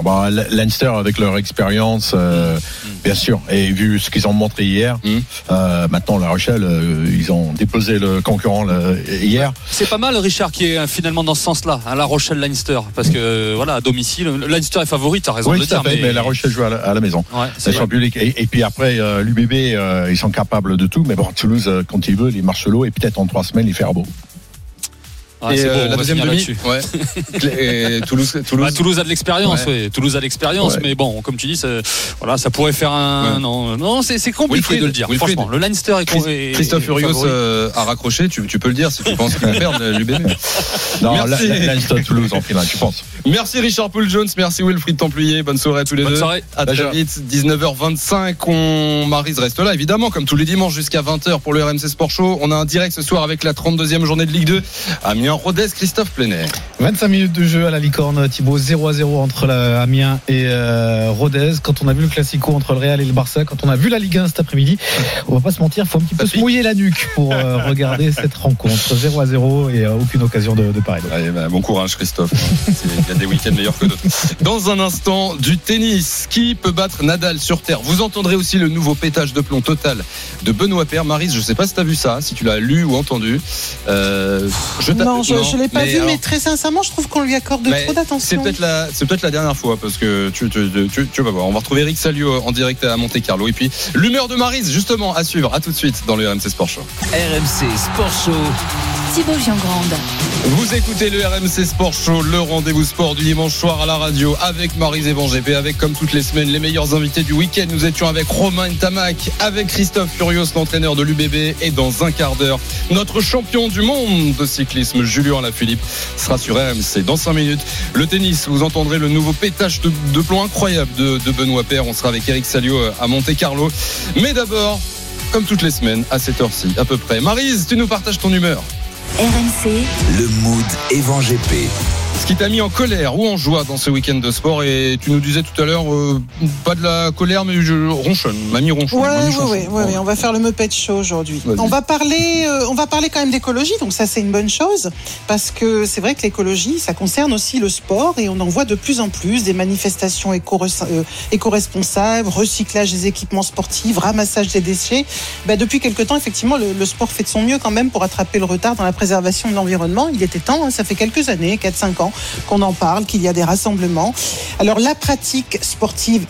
Bah, Leinster avec leur expérience, euh, bien sûr, et vu ce qu'ils ont montré hier, Mm. euh, maintenant La Rochelle, euh, ils ont déposé le concurrent hier. C'est pas mal, Richard, qui est finalement dans ce sens-là, hein, La Rochelle-Leinster. Parce que, voilà, à domicile, Leinster est favori, t'as raison Oui, de le dire. fait, mais, La Rochelle joue à la, à la maison. Ouais. Et, et puis après, l'UBB, ils sont capables de tout. Mais bon, Toulouse, quand il veut, il marche l'eau et peut-être en trois semaines, il fait Et c'est euh, la va deuxième demi là-dessus. ouais. Et Toulouse, Toulouse. Bah, Toulouse a de l'expérience, Ouais. Toulouse a de l'expérience, Ouais. mais bon, comme tu dis, ça, voilà, ça pourrait faire un. Ouais. Non, non, c'est compliqué Wilfried, de le dire. Wilfried. Franchement, le Leinster est, Chris- est- Christophe Furios euh, a raccroché, tu, tu peux le dire si tu penses qu'ils vont perdre l'UBB. Non, Merci. la- la- Leinster, Toulouse en finale, tu penses Merci Richard Poul Jones, merci Wilfried Templier, bonne soirée à tous les Bonne deux. soirée. À très vite, 19h25, on Marise reste là évidemment comme tous les dimanches jusqu'à 20h pour le RMC Sport Show. On a un direct ce soir avec la 32e journée de Ligue 2. Amiens Rodez, Christophe Plenet. 25 minutes de jeu à la licorne, Thibaut 0 à 0 entre la Amiens et euh, Rodez. Quand on a vu le classico entre le Real et le Barça, quand on a vu la Ligue 1 cet après-midi, on va pas se mentir, faut un petit peu se mouiller la nuque pour euh, regarder cette rencontre. 0 à 0 et euh, aucune occasion de, de pareil. Allez, bah, bon courage Christophe. Il y a des week-ends meilleurs que d'autres. Dans un instant, du tennis. Qui peut battre Nadal sur Terre? Vous entendrez aussi le nouveau pétage de plomb total de Benoît Père. Marise, je sais pas si tu as vu ça, si tu l'as lu ou entendu. Euh, je t'a- Non, je ne l'ai pas vu, alors- mais très sincèrement, je trouve qu'on lui accorde Mais trop C'est d'attention. peut-être la, c'est peut-être la dernière fois parce que tu, tu, tu, tu vas voir. On va retrouver Eric Salio en direct à Monte Carlo et puis l'humeur de Marise justement à suivre. À tout de suite dans le RMC Sport Show. RMC Sport Show. Thibaut Giangrande. Vous écoutez le RMC Sport Show, le rendez-vous sport du dimanche soir à la radio avec GP, avec comme toutes les semaines les meilleurs invités du week-end. Nous étions avec Romain Tamac, avec Christophe Furios, l'entraîneur de l'UBB, et dans un quart d'heure, notre champion du monde de cyclisme, Julien Alaphilippe, sera sur RMC. Dans 5 minutes, le tennis, vous entendrez le nouveau pétage de, plomb incroyable de, de Benoît Père. On sera avec Eric Salio à Monte Carlo. Mais d'abord, comme toutes les semaines, à cette heure-ci, à peu près. Marise, tu nous partages ton humeur. RMC, Le mood Evan GP. Ce qui t'a mis en colère ou en joie dans ce week-end de sport et tu nous disais tout à l'heure euh, pas de la colère mais je ronchonne, mamie ronchonne. Ouais, mamie ouais, chonchonne. ouais, ouais, ouais, on va faire le Muppet Show aujourd'hui. On va parler, euh, on va parler quand même d'écologie, donc ça c'est une bonne chose parce que c'est vrai que l'écologie, ça concerne aussi le sport et on en voit de plus en plus des manifestations euh, éco-responsables, recyclage des équipements sportifs, ramassage des déchets. Ben, depuis quelque temps, effectivement, le, le sport fait de son mieux quand même pour attraper le retard dans la préservation de l'environnement. Il était temps, hein, ça fait quelques années, 4-5 ans, qu'on en parle, qu'il y a des rassemblements. Alors la pratique sportive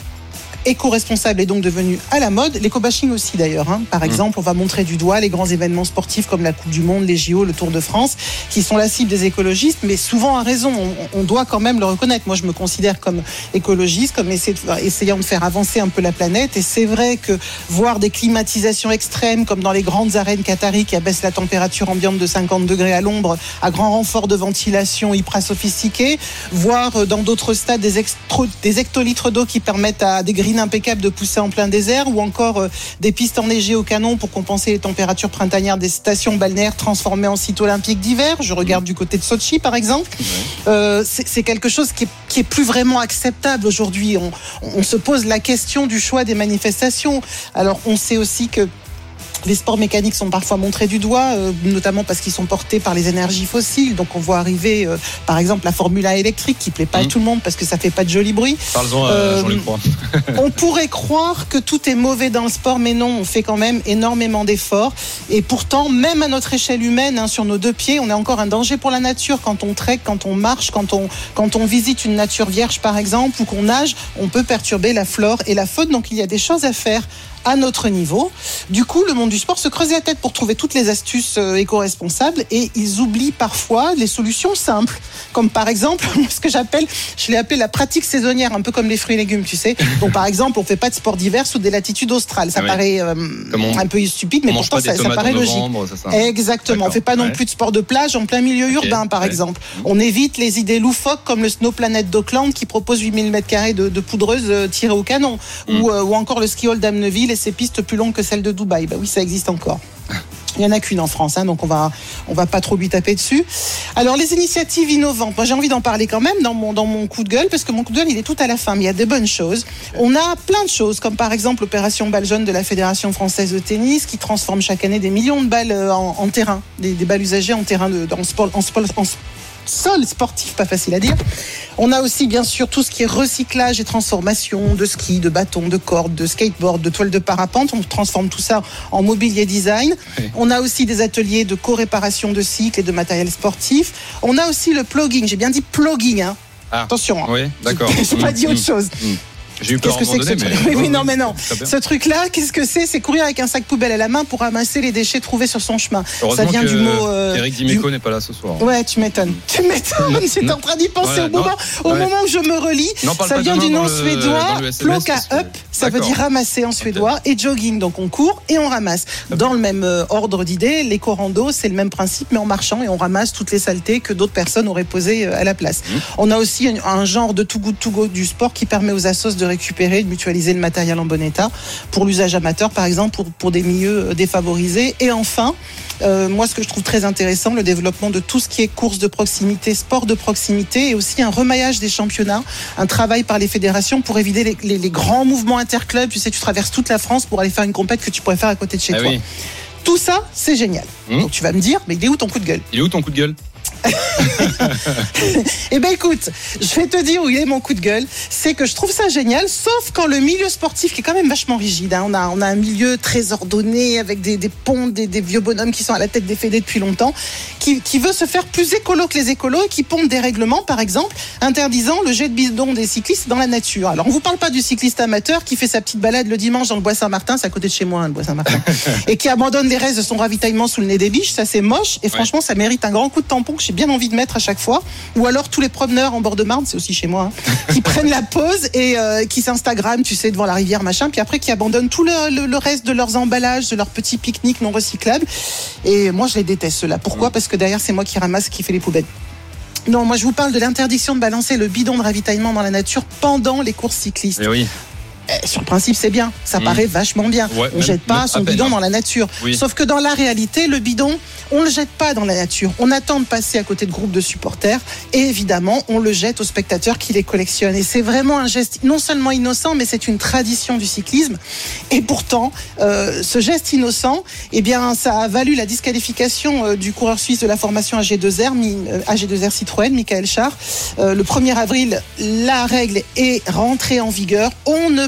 éco-responsable est donc devenu à la mode. L'éco-bashing aussi d'ailleurs. hein. Par exemple, on va montrer du doigt les grands événements sportifs comme la Coupe du Monde, les JO, le Tour de France, qui sont la cible des écologistes, mais souvent à raison. On, on doit quand même le reconnaître. Moi, je me considère comme écologiste, comme essayant de faire avancer un peu la planète. Et c'est vrai que voir des climatisations extrêmes, comme dans les grandes arènes qataries qui abaissent la température ambiante de 50 degrés à l'ombre, à grand renfort de ventilation hyper sophistiquée, voir euh, dans d'autres stades des, des hectolitres d'eau qui permettent à des grilles impeccables de pousser en plein désert, ou encore euh, des pistes enneigées au canon pour compenser les températures printanières des stations balnéaires transformées en sites olympiques d'hiver. Je regarde du côté de Sochi, par exemple. Euh, c'est c'est quelque chose qui est, qui est plus vraiment acceptable aujourd'hui. On, on se pose la question du choix des manifestations. Alors, on sait aussi que les sports mécaniques sont parfois montrés du doigt, euh, notamment parce qu'ils sont portés par les énergies fossiles. Donc on voit arriver, euh, par exemple, la Formule 1 électrique qui plaît pas à Mhm. tout le monde parce que ça fait pas de joli bruit. Parle-en à Euh. On pourrait croire que tout est mauvais dans le sport, mais non, on fait quand même énormément d'efforts. Et pourtant, même à notre échelle humaine, hein, sur nos deux pieds, on est encore un danger pour la nature. Quand on trek, quand on marche, quand on, quand on visite une nature vierge, par exemple, ou qu'on nage, on peut perturber la flore et la faune. Donc il y a des choses à faire à notre niveau. Du coup, le monde du sport se creuse la tête pour trouver toutes les astuces euh, éco-responsables et ils oublient parfois les solutions simples, comme par exemple ce que j'appelle, je l'ai appelé la pratique saisonnière, un peu comme les fruits et légumes, tu sais. Donc par exemple, on fait pas de sport d'hiver sous des latitudes australes. Ça Ah oui. paraît euh, on- un peu stupide, mais pourtant ça, ça paraît logique. novembre, c'est ça Exactement. On fait pas non plus de sport de plage en plein milieu urbain, par ouais. exemple. On évite les idées loufoques comme le Snow Planet d'Auckland qui propose 8000 mètres carrés de, de poudreuse euh, tirée au canon, Mm. ou, euh, ou encore le ski hall d'Amneville et ses pistes plus longues que celles de Dubaï. Bah oui, ça existe encore. Il y en a qu'une en France, hein, donc on va on va pas trop lui taper dessus. Alors les initiatives innovantes, moi j'ai envie d'en parler quand même dans mon dans mon coup de gueule parce que mon coup de gueule il est tout à la fin, mais il y a des bonnes choses. On a plein de choses comme par exemple l'opération balle jaune de la Fédération française de tennis qui transforme chaque année des millions de balles euh, en, terrain, des, balles usagées en terrain de en sport en sport sol sportif, pas facile à dire. On a aussi bien sûr tout ce qui est recyclage et transformation de ski, de bâtons, de cordes, de skateboard, de toiles de parapente. On transforme tout ça en mobilier design. Oui. On a aussi des ateliers de co-réparation de cycles et de matériel sportif. On a aussi le plugging. J'ai bien dit plugging. Hein. Ah. Attention. hein. Oui, d'accord. J'ai pas dit Mm, autre mm. chose. J'ai eu peur Qu'est-ce que c'est que ce truc mais. Oui, non, mais non. Ce truc-là, qu'est-ce que c'est C'est courir avec un sac poubelle à la main pour ramasser les déchets trouvés sur son chemin. Ça vient que du mot. euh, Eric du- Dimeco n'est pas là ce soir. Ouais, tu m'étonnes. Tu m'étonnes. J'étais en train d'y penser Voilà, au moment, non, au ouais. moment où je me relis. Ça vient du nom suédois ploka up. Ça veut dire ramasser en suédois et jogging. Donc on court et on ramasse. Dans le même euh, ordre d'idée, l'éco-rando, c'est le même principe, mais en marchant et on ramasse toutes les saletés que d'autres personnes auraient posées euh, à la place. Mmh. On a aussi un, genre de too good to go du sport qui permet aux assos de récupérer, de mutualiser le matériel en bon état pour l'usage amateur, par exemple, pour, pour des milieux euh, défavorisés. Et enfin, euh, moi, ce que je trouve très intéressant, le développement de tout ce qui est course de proximité, sport de proximité, et aussi un remaillage des championnats, un travail par les fédérations pour éviter les, les- les grands mouvements interclubs. Tu sais, tu traverses toute la France pour aller faire une compète que tu pourrais faire à côté de chez Ah toi. oui. Tout ça, c'est génial. Mmh. Donc tu vas me dire, mais il est où ton coup de gueule? Il est où ton coup de gueule? Eh ben écoute, je vais te dire où il est mon coup de gueule. C'est que je trouve ça génial, sauf quand le milieu sportif, qui est quand même vachement rigide, hein, on, a, on a un milieu très ordonné, avec des, des ponts, des, des vieux bonhommes qui sont à la tête des fédés depuis longtemps, qui, qui veut se faire plus écolo que les écolos et qui pondent des règlements, par exemple, interdisant le jet de bidon des cyclistes dans la nature. Alors on vous parle pas du cycliste amateur qui fait sa petite balade le dimanche dans le bois Saint-Martin, c'est à côté de chez moi, hein, le bois Saint-Martin, et qui abandonne les restes de son ravitaillement sous le nez des biches, ça c'est moche, et franchement ça mérite un grand coup de tampon que j'ai bien envie de mettre à chaque fois. Ou alors tous les promeneurs en bord de Marne, c'est aussi chez moi, hein, qui prennent la pause et euh, qui s'Instagram, tu sais, devant la rivière, machin, puis après qui abandonnent tout le, le- le reste de leurs emballages, de leurs petits pique-niques non recyclables. Et moi je les déteste ceux-là. Pourquoi Parce que derrière c'est moi qui ramasse, qui fait les poubelles. Non, moi je vous parle de l'interdiction de balancer le bidon de ravitaillement dans la nature pendant les courses cyclistes. Eh oui. Eh, sur le principe, c'est bien. Ça Mm. paraît vachement bien. Ouais, on même- jette pas son bidon hein. dans la nature. Oui. Sauf que dans la réalité, le bidon, on le jette pas dans la nature. On attend de passer à côté de groupes de supporters et évidemment, on le jette aux spectateurs qui les collectionnent. Et c'est vraiment un geste non seulement innocent, mais c'est une tradition du cyclisme. Et pourtant, euh, ce geste innocent, eh bien, ça a valu la disqualification euh, du coureur suisse de la formation AG2R, mi- euh, AG2R Citroën, Michael Char. Euh, le 1er avril, la règle est rentrée en vigueur. On ne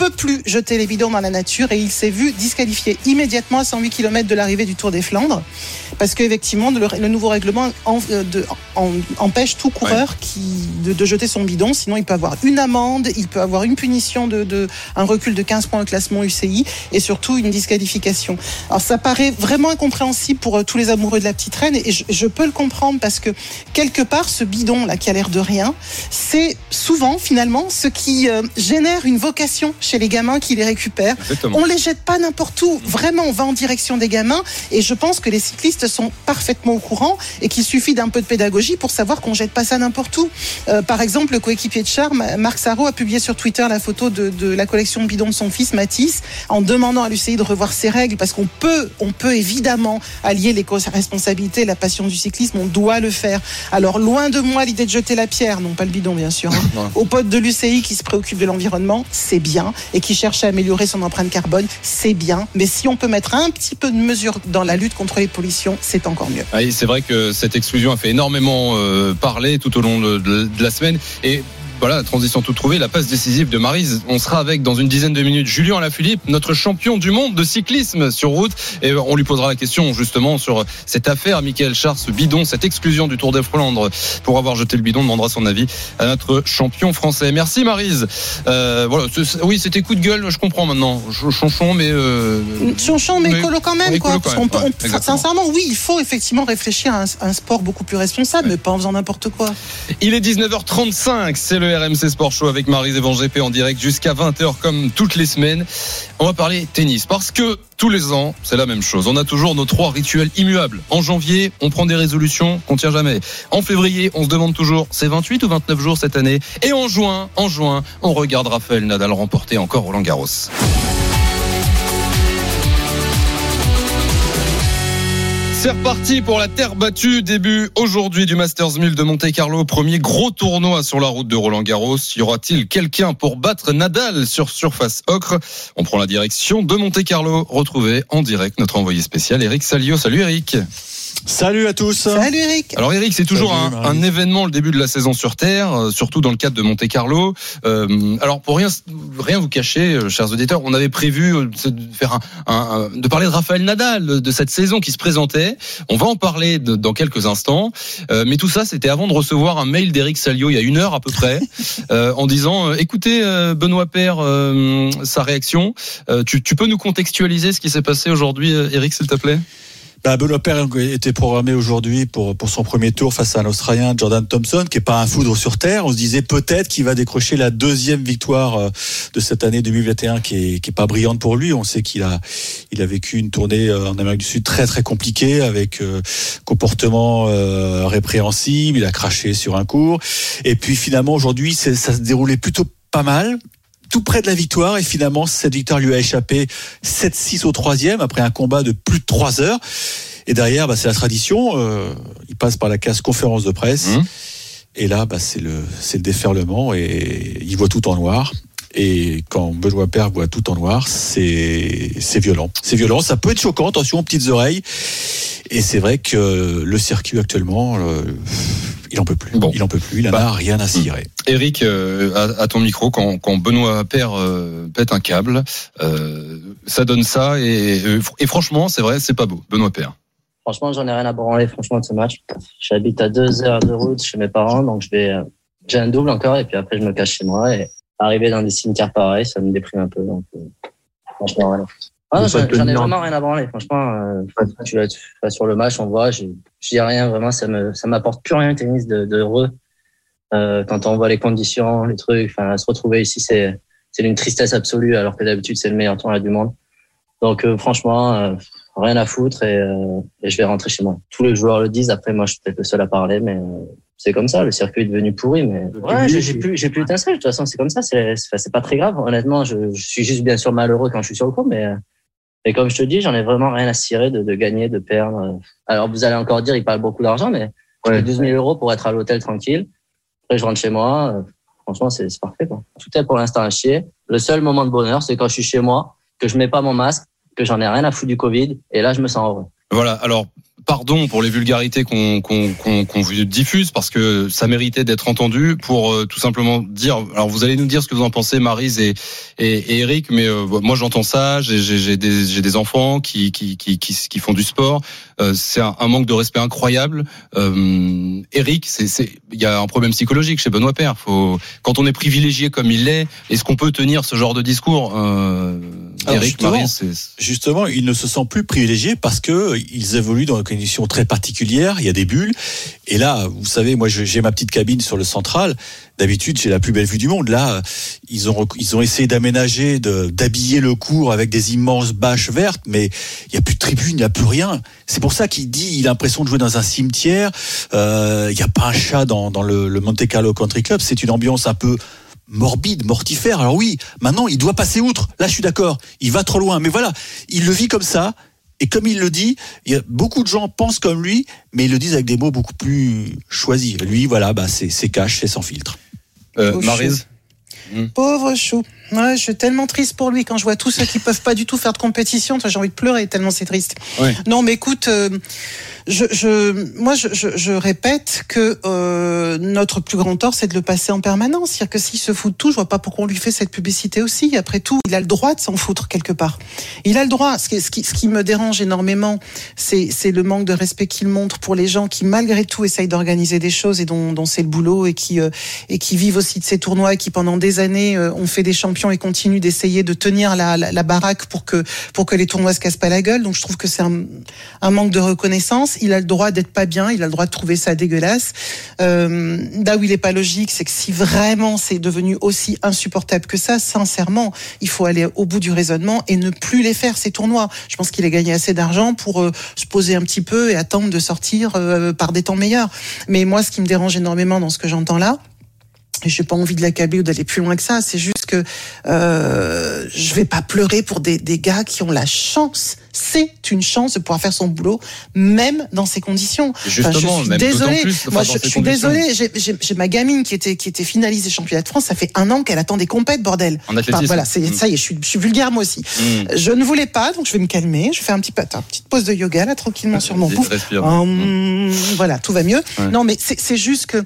peut plus jeter les bidons dans la nature et il s'est vu disqualifié immédiatement à 108 km de l'arrivée du Tour des Flandres parce qu'effectivement le, le nouveau règlement en- euh, de- en- empêche tout coureur qui, de, de jeter son bidon. Sinon il peut avoir une amende il peut avoir une punition de, de un recul de 15 points au classement UCI et surtout une disqualification. Alors ça paraît vraiment incompréhensible pour euh, tous les amoureux de la petite reine et je, je peux le comprendre parce que quelque part ce bidon là qui a l'air de rien c'est souvent finalement ce qui euh, génère une vocation chez les gamins qui les récupèrent Exactement. on les jette pas n'importe où. Vraiment, on va en direction des gamins. Et je pense que les cyclistes sont parfaitement au courant et qu'il suffit d'un peu de pédagogie pour savoir qu'on jette pas ça n'importe où. Euh, par exemple, le coéquipier de Charme, Marc Sarro, a publié sur Twitter la photo de, de la collection de bidons de son fils Mathis en demandant à l'UCI de revoir ses règles parce qu'on peut, on peut évidemment allier l'éco-responsabilité et la passion du cyclisme. On doit le faire. Alors, loin de moi l'idée de jeter la pierre, non pas le bidon bien sûr, hein, aux potes de l'UCI qui se préoccupent de l'environnement, c'est bien, et qui cherchent à améliorer son empreinte carbone, c'est bien. Mais si on peut mettre un petit peu de mesure dans la lutte contre les pollutions, c'est encore mieux. Ah, c'est vrai que cette exclusion a fait énormément euh, parler tout au long de, de- de la semaine. Et voilà, transition tout trouvée, la passe décisive de Marise. On sera avec dans une dizaine de minutes Julien Alaphilippe, notre champion du monde de cyclisme sur route. Et on lui posera la question justement sur cette affaire, Michael Char, ce bidon, cette exclusion du Tour des Flandres pour avoir jeté le bidon, demandera son avis à notre champion français. Merci Marise. Euh, voilà, oui, c'était coup de gueule, je comprends maintenant. Ch- Chanchon, mais. Euh, Chanchon, mais mais- écolo quand même. Quoi, quand ouais, on- sincèrement, oui, il faut effectivement réfléchir à un, à un sport beaucoup plus responsable, mais pas en faisant n'importe quoi. Il est 19h35, c'est le RMC Sport Show avec Van GP en direct jusqu'à 20h comme toutes les semaines. On va parler tennis parce que tous les ans, c'est la même chose. On a toujours nos trois rituels immuables. En janvier, on prend des résolutions qu'on tient jamais. En février, on se demande toujours, c'est 28 ou 29 jours cette année? Et en juin, en juin, on regarde Raphaël Nadal remporter encore Roland Garros. C'est reparti pour la terre battue. Début aujourd'hui du Masters 1000 de Monte Carlo. Premier gros tournoi sur la route de Roland Garros. Y aura-t-il quelqu'un pour battre Nadal sur surface ocre? On prend la direction de Monte Carlo. Retrouvez en direct notre envoyé spécial Eric Salio. Salut Eric. Salut à tous. Salut Eric. Alors Eric, c'est toujours Salut, un, événement le début de la saison sur Terre, euh, surtout dans le cadre de Monte Carlo. Euh, alors pour rien rien vous cacher, euh, chers auditeurs, on avait prévu euh, de faire un, un- un- de parler de Raphaël Nadal, de de cette saison qui se présentait. On va en parler de- dans quelques instants, Euh, mais tout ça c'était avant de recevoir un mail d'Eric Salio il y a une heure à peu près, euh, en disant euh, écoutez euh, Benoît Père euh, sa réaction. Euh, tu, tu peux nous contextualiser ce qui s'est passé aujourd'hui, euh, Eric, s'il te plaît? Bah, Benoît était programmé aujourd'hui pour, pour son premier tour face à un Australien, Jordan Thompson, qui est pas un foudre sur terre. On se disait peut-être qu'il va décrocher la deuxième victoire euh, de cette année 2021 qui est, qui est pas brillante pour lui. On sait qu'il a, il a vécu une tournée euh, en Amérique du Sud très très compliquée avec euh, comportement euh, répréhensible. Il a craché sur un cours. Et puis finalement aujourd'hui, ça se déroulait plutôt pas mal tout près de la victoire et finalement cette victoire lui a échappé 7-6 au troisième après un combat de plus de 3 heures et derrière bah, c'est la tradition euh, il passe par la case conférence de presse Mhm. et là bah, c'est le c'est le déferlement et il voit tout en noir et quand Benoît Père voit tout en noir, c'est c'est violent. C'est violent, ça peut être choquant, attention aux petites oreilles. Et c'est vrai que le circuit actuellement, euh, il en peut plus. Bon. Il en peut plus, il en Bah. rien à cirer. Eric, euh, à, à ton micro, quand, quand Benoît Père euh, pète un câble, euh, ça donne ça. Et, et franchement, c'est vrai, c'est pas beau. Benoît Père. Franchement, j'en ai rien à branler, franchement, de ce match. J'habite à deux heures de route chez mes parents, donc je vais, j'ai un double encore, et puis après, je me cache chez moi. Et arriver dans des cimetières pareils, ça me déprime un peu. Donc, euh, franchement, rien. Ah j'en ai vraiment rien à branler. Franchement, euh, tu sur le match, on voit, je dis rien, vraiment, ça me, ça m'apporte plus rien le tennis de, de heureux. Euh, quand on voit les conditions, les trucs, enfin, se retrouver ici, c'est, c'est une tristesse absolue, alors que d'habitude, c'est le meilleur tournoi du monde. Donc, euh, franchement, euh, rien à foutre et, euh, et je vais rentrer chez moi. Tous les joueurs le disent. Après, moi, je suis peut-être le seul à parler, mais euh, c'est comme ça. Le circuit est devenu pourri, mais ouais, j'ai plus, j'ai plus d'étincelle. De toute façon, c'est comme ça. C'est, c'est, pas très grave. Honnêtement, je, je suis juste bien sûr malheureux quand je suis sur le court, mais mais comme je te dis, j'en ai vraiment rien à cirer de, de gagner, de perdre. Alors, vous allez encore dire, il parle beaucoup d'argent, mais je fais 12 000 euros pour être à l'hôtel tranquille. Après, je rentre chez moi. euh, Franchement, c'est c'est parfait. Quoi. Tout est pour l'instant à chier. Le seul moment de bonheur, c'est quand je suis chez moi, que je mets pas mon masque, que j'en ai rien à foutre du Covid, et là, je me sens heureux. Voilà. Alors, pardon pour les vulgarités qu'on qu'on qu'on vous diffuse parce que ça méritait d'être entendu pour euh, tout simplement dire. Alors, vous allez nous dire ce que vous en pensez, Marise et et, et Eric, mais euh, moi j'entends ça. J'ai des j'ai des enfants qui qui qui qui, qui font du sport. Euh, c'est un, un manque de respect incroyable. Euh, Eric, c'est c'est il y a un problème psychologique chez Benoît Père. Faut quand on est privilégié comme il l'est, est-ce qu'on peut tenir ce genre de discours euh, Alors, Eric, justement, Justement, ils ne se sentent plus privilégiés parce que ils évoluent dans des conditions très particulières. Il y a des bulles. Et là, vous savez, moi, j'ai ma petite cabine sur le central. D'habitude, j'ai la plus belle vue du monde. Là, ils ont ils ont essayé d'aménager, d'habiller le cours avec des immenses bâches vertes, mais il y a plus de tribune, il n'y a plus rien. C'est pour ça qu'il dit, il a l'impression de jouer dans un cimetière. Euh, Il n'y a pas un chat dans, le Monte Carlo Country Club. C'est une ambiance un peu morbide, mortifère. Alors oui, maintenant il doit passer outre. Là, je suis d'accord. Il va trop loin. Mais voilà, il le vit comme ça. Et comme il le dit, il y a beaucoup de gens pensent comme lui, mais ils le disent avec des mots beaucoup plus choisis. Lui, voilà, bah c'est cash, c'est sans filtre. euh, Marise. Pauvre chou. Ouais, je suis tellement triste pour lui quand je vois tous ceux qui peuvent pas du tout faire de compétition. J'ai envie de pleurer tellement c'est triste. Ouais. Non, mais écoute, euh, je, je, moi, je, je, je répète que euh, notre plus grand tort, c'est de le passer en permanence. C'est-à-dire que s'il se fout de tout, je vois pas pourquoi on lui fait cette publicité aussi. Après tout, il a le droit de s'en foutre quelque part. Il a le droit. Ce qui, ce qui, ce qui me dérange énormément, c'est c'est le manque de respect qu'il montre pour les gens qui, malgré tout, essayent d'organiser des choses et dont, dont c'est le boulot et qui euh, et qui vivent aussi de ces tournois et qui pendant des années euh, ont fait des champions et continuent d'essayer de tenir la, baraque pour que pour que les tournois se cassent pas la gueule. Donc je trouve que c'est un, un manque de reconnaissance. Il a le droit d'être pas bien. Il a le droit de trouver ça dégueulasse. Euh, là où il est pas logique, c'est que si vraiment c'est devenu aussi insupportable que ça, sincèrement, il faut aller au bout du raisonnement et ne plus les faire ces tournois. Je pense qu'il a gagné assez d'argent pour euh, se poser un petit peu et attendre de sortir euh, par des temps meilleurs. Mais moi, ce qui me dérange énormément dans ce que j'entends là, et j'ai pas envie de l'accabler ou d'aller plus loin que ça. C'est juste que euh, je vais pas pleurer pour des, des gars qui ont la chance. C'est une chance de pouvoir faire son boulot, même dans ces conditions. Justement, Enfin, je suis désolée. plus, enfin, Moi, je, suis désolée. J'ai- ma gamine qui était qui était finaliste des championnats de France. Ça fait un an qu'elle attend des compètes, bordel. En athlétisme. voilà, Mm. ça y est. Je suis, je suis vulgaire moi aussi. Mm. Je ne voulais pas, donc je vais me calmer. Je fais un petit une petite pause de yoga là, tranquillement sur mon pouf. Hum, voilà, tout va mieux. Ouais. Non, mais c'est c'est juste que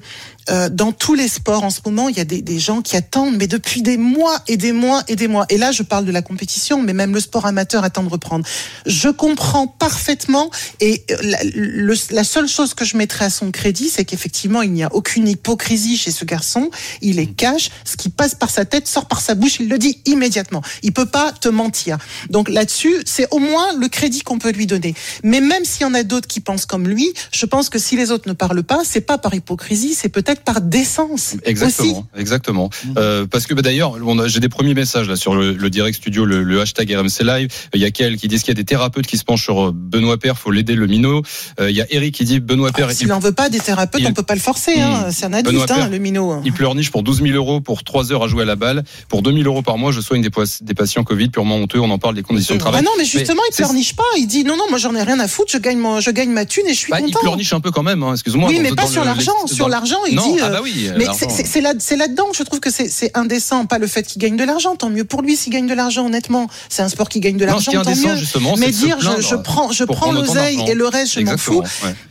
euh, dans tous les sports en ce moment, il y a des, des gens qui attendent, mais depuis des mois et des mois et des mois. Et là, je parle de la compétition, mais même le sport amateur attend de reprendre. Je comprends parfaitement, et euh, la, le- la seule chose que je mettrais à son crédit, c'est qu'effectivement, il n'y a aucune hypocrisie chez ce garçon. Il est cash. Ce qui passe par sa tête sort par sa bouche. Il le dit immédiatement. Il peut pas te mentir. Donc là-dessus, c'est au moins le crédit qu'on peut lui donner. Mais même s'il y en a d'autres qui pensent comme lui, je pense que si les autres ne parlent pas, c'est pas par hypocrisie, c'est peut-être par décence. Exactement, Aussi. exactement. Mmh. Euh, parce que bah, d'ailleurs, j'ai des premiers messages là sur le, le direct studio, le, le hashtag RMC Live. Il y a Kel qui disent qu'il y a des thérapeutes qui se penchent sur euh, Benoît Père, faut l'aider le minot. Euh, il y a Eric qui dit Benoît Père, Ah, S'il en veut pas des thérapeutes, il- on peut pas le forcer. Hein. Mmh. C'est un adulte, Benoît hein, le minot. il pleurniche pour 12 000 euros pour 3 heures à jouer à la balle. Pour 2 000 euros par mois, je soigne des, des patients Covid purement honteux. On en parle des conditions de travail. Ah non, mais justement, il pleurniche pas. Il dit non, non, moi j'en ai rien à foutre. Je gagne, mon, je gagne ma thune et je suis Bah, il content. pleurniche un peu quand même, hein, excuse-moi. Oui, mais pas sur l'argent. Sur l'argent, il non, dit. ah euh, bah oui. Mais c'est- là, c'est là-dedans que je trouve que c'est- indécent, pas le fait qu'il gagne de l'argent. Tant mieux pour lui s'il gagne de l'argent, honnêtement. C'est un sport qui gagne de l'argent, justement, Dire je, je prends, je prends l'oseille et le reste, je m'en fous.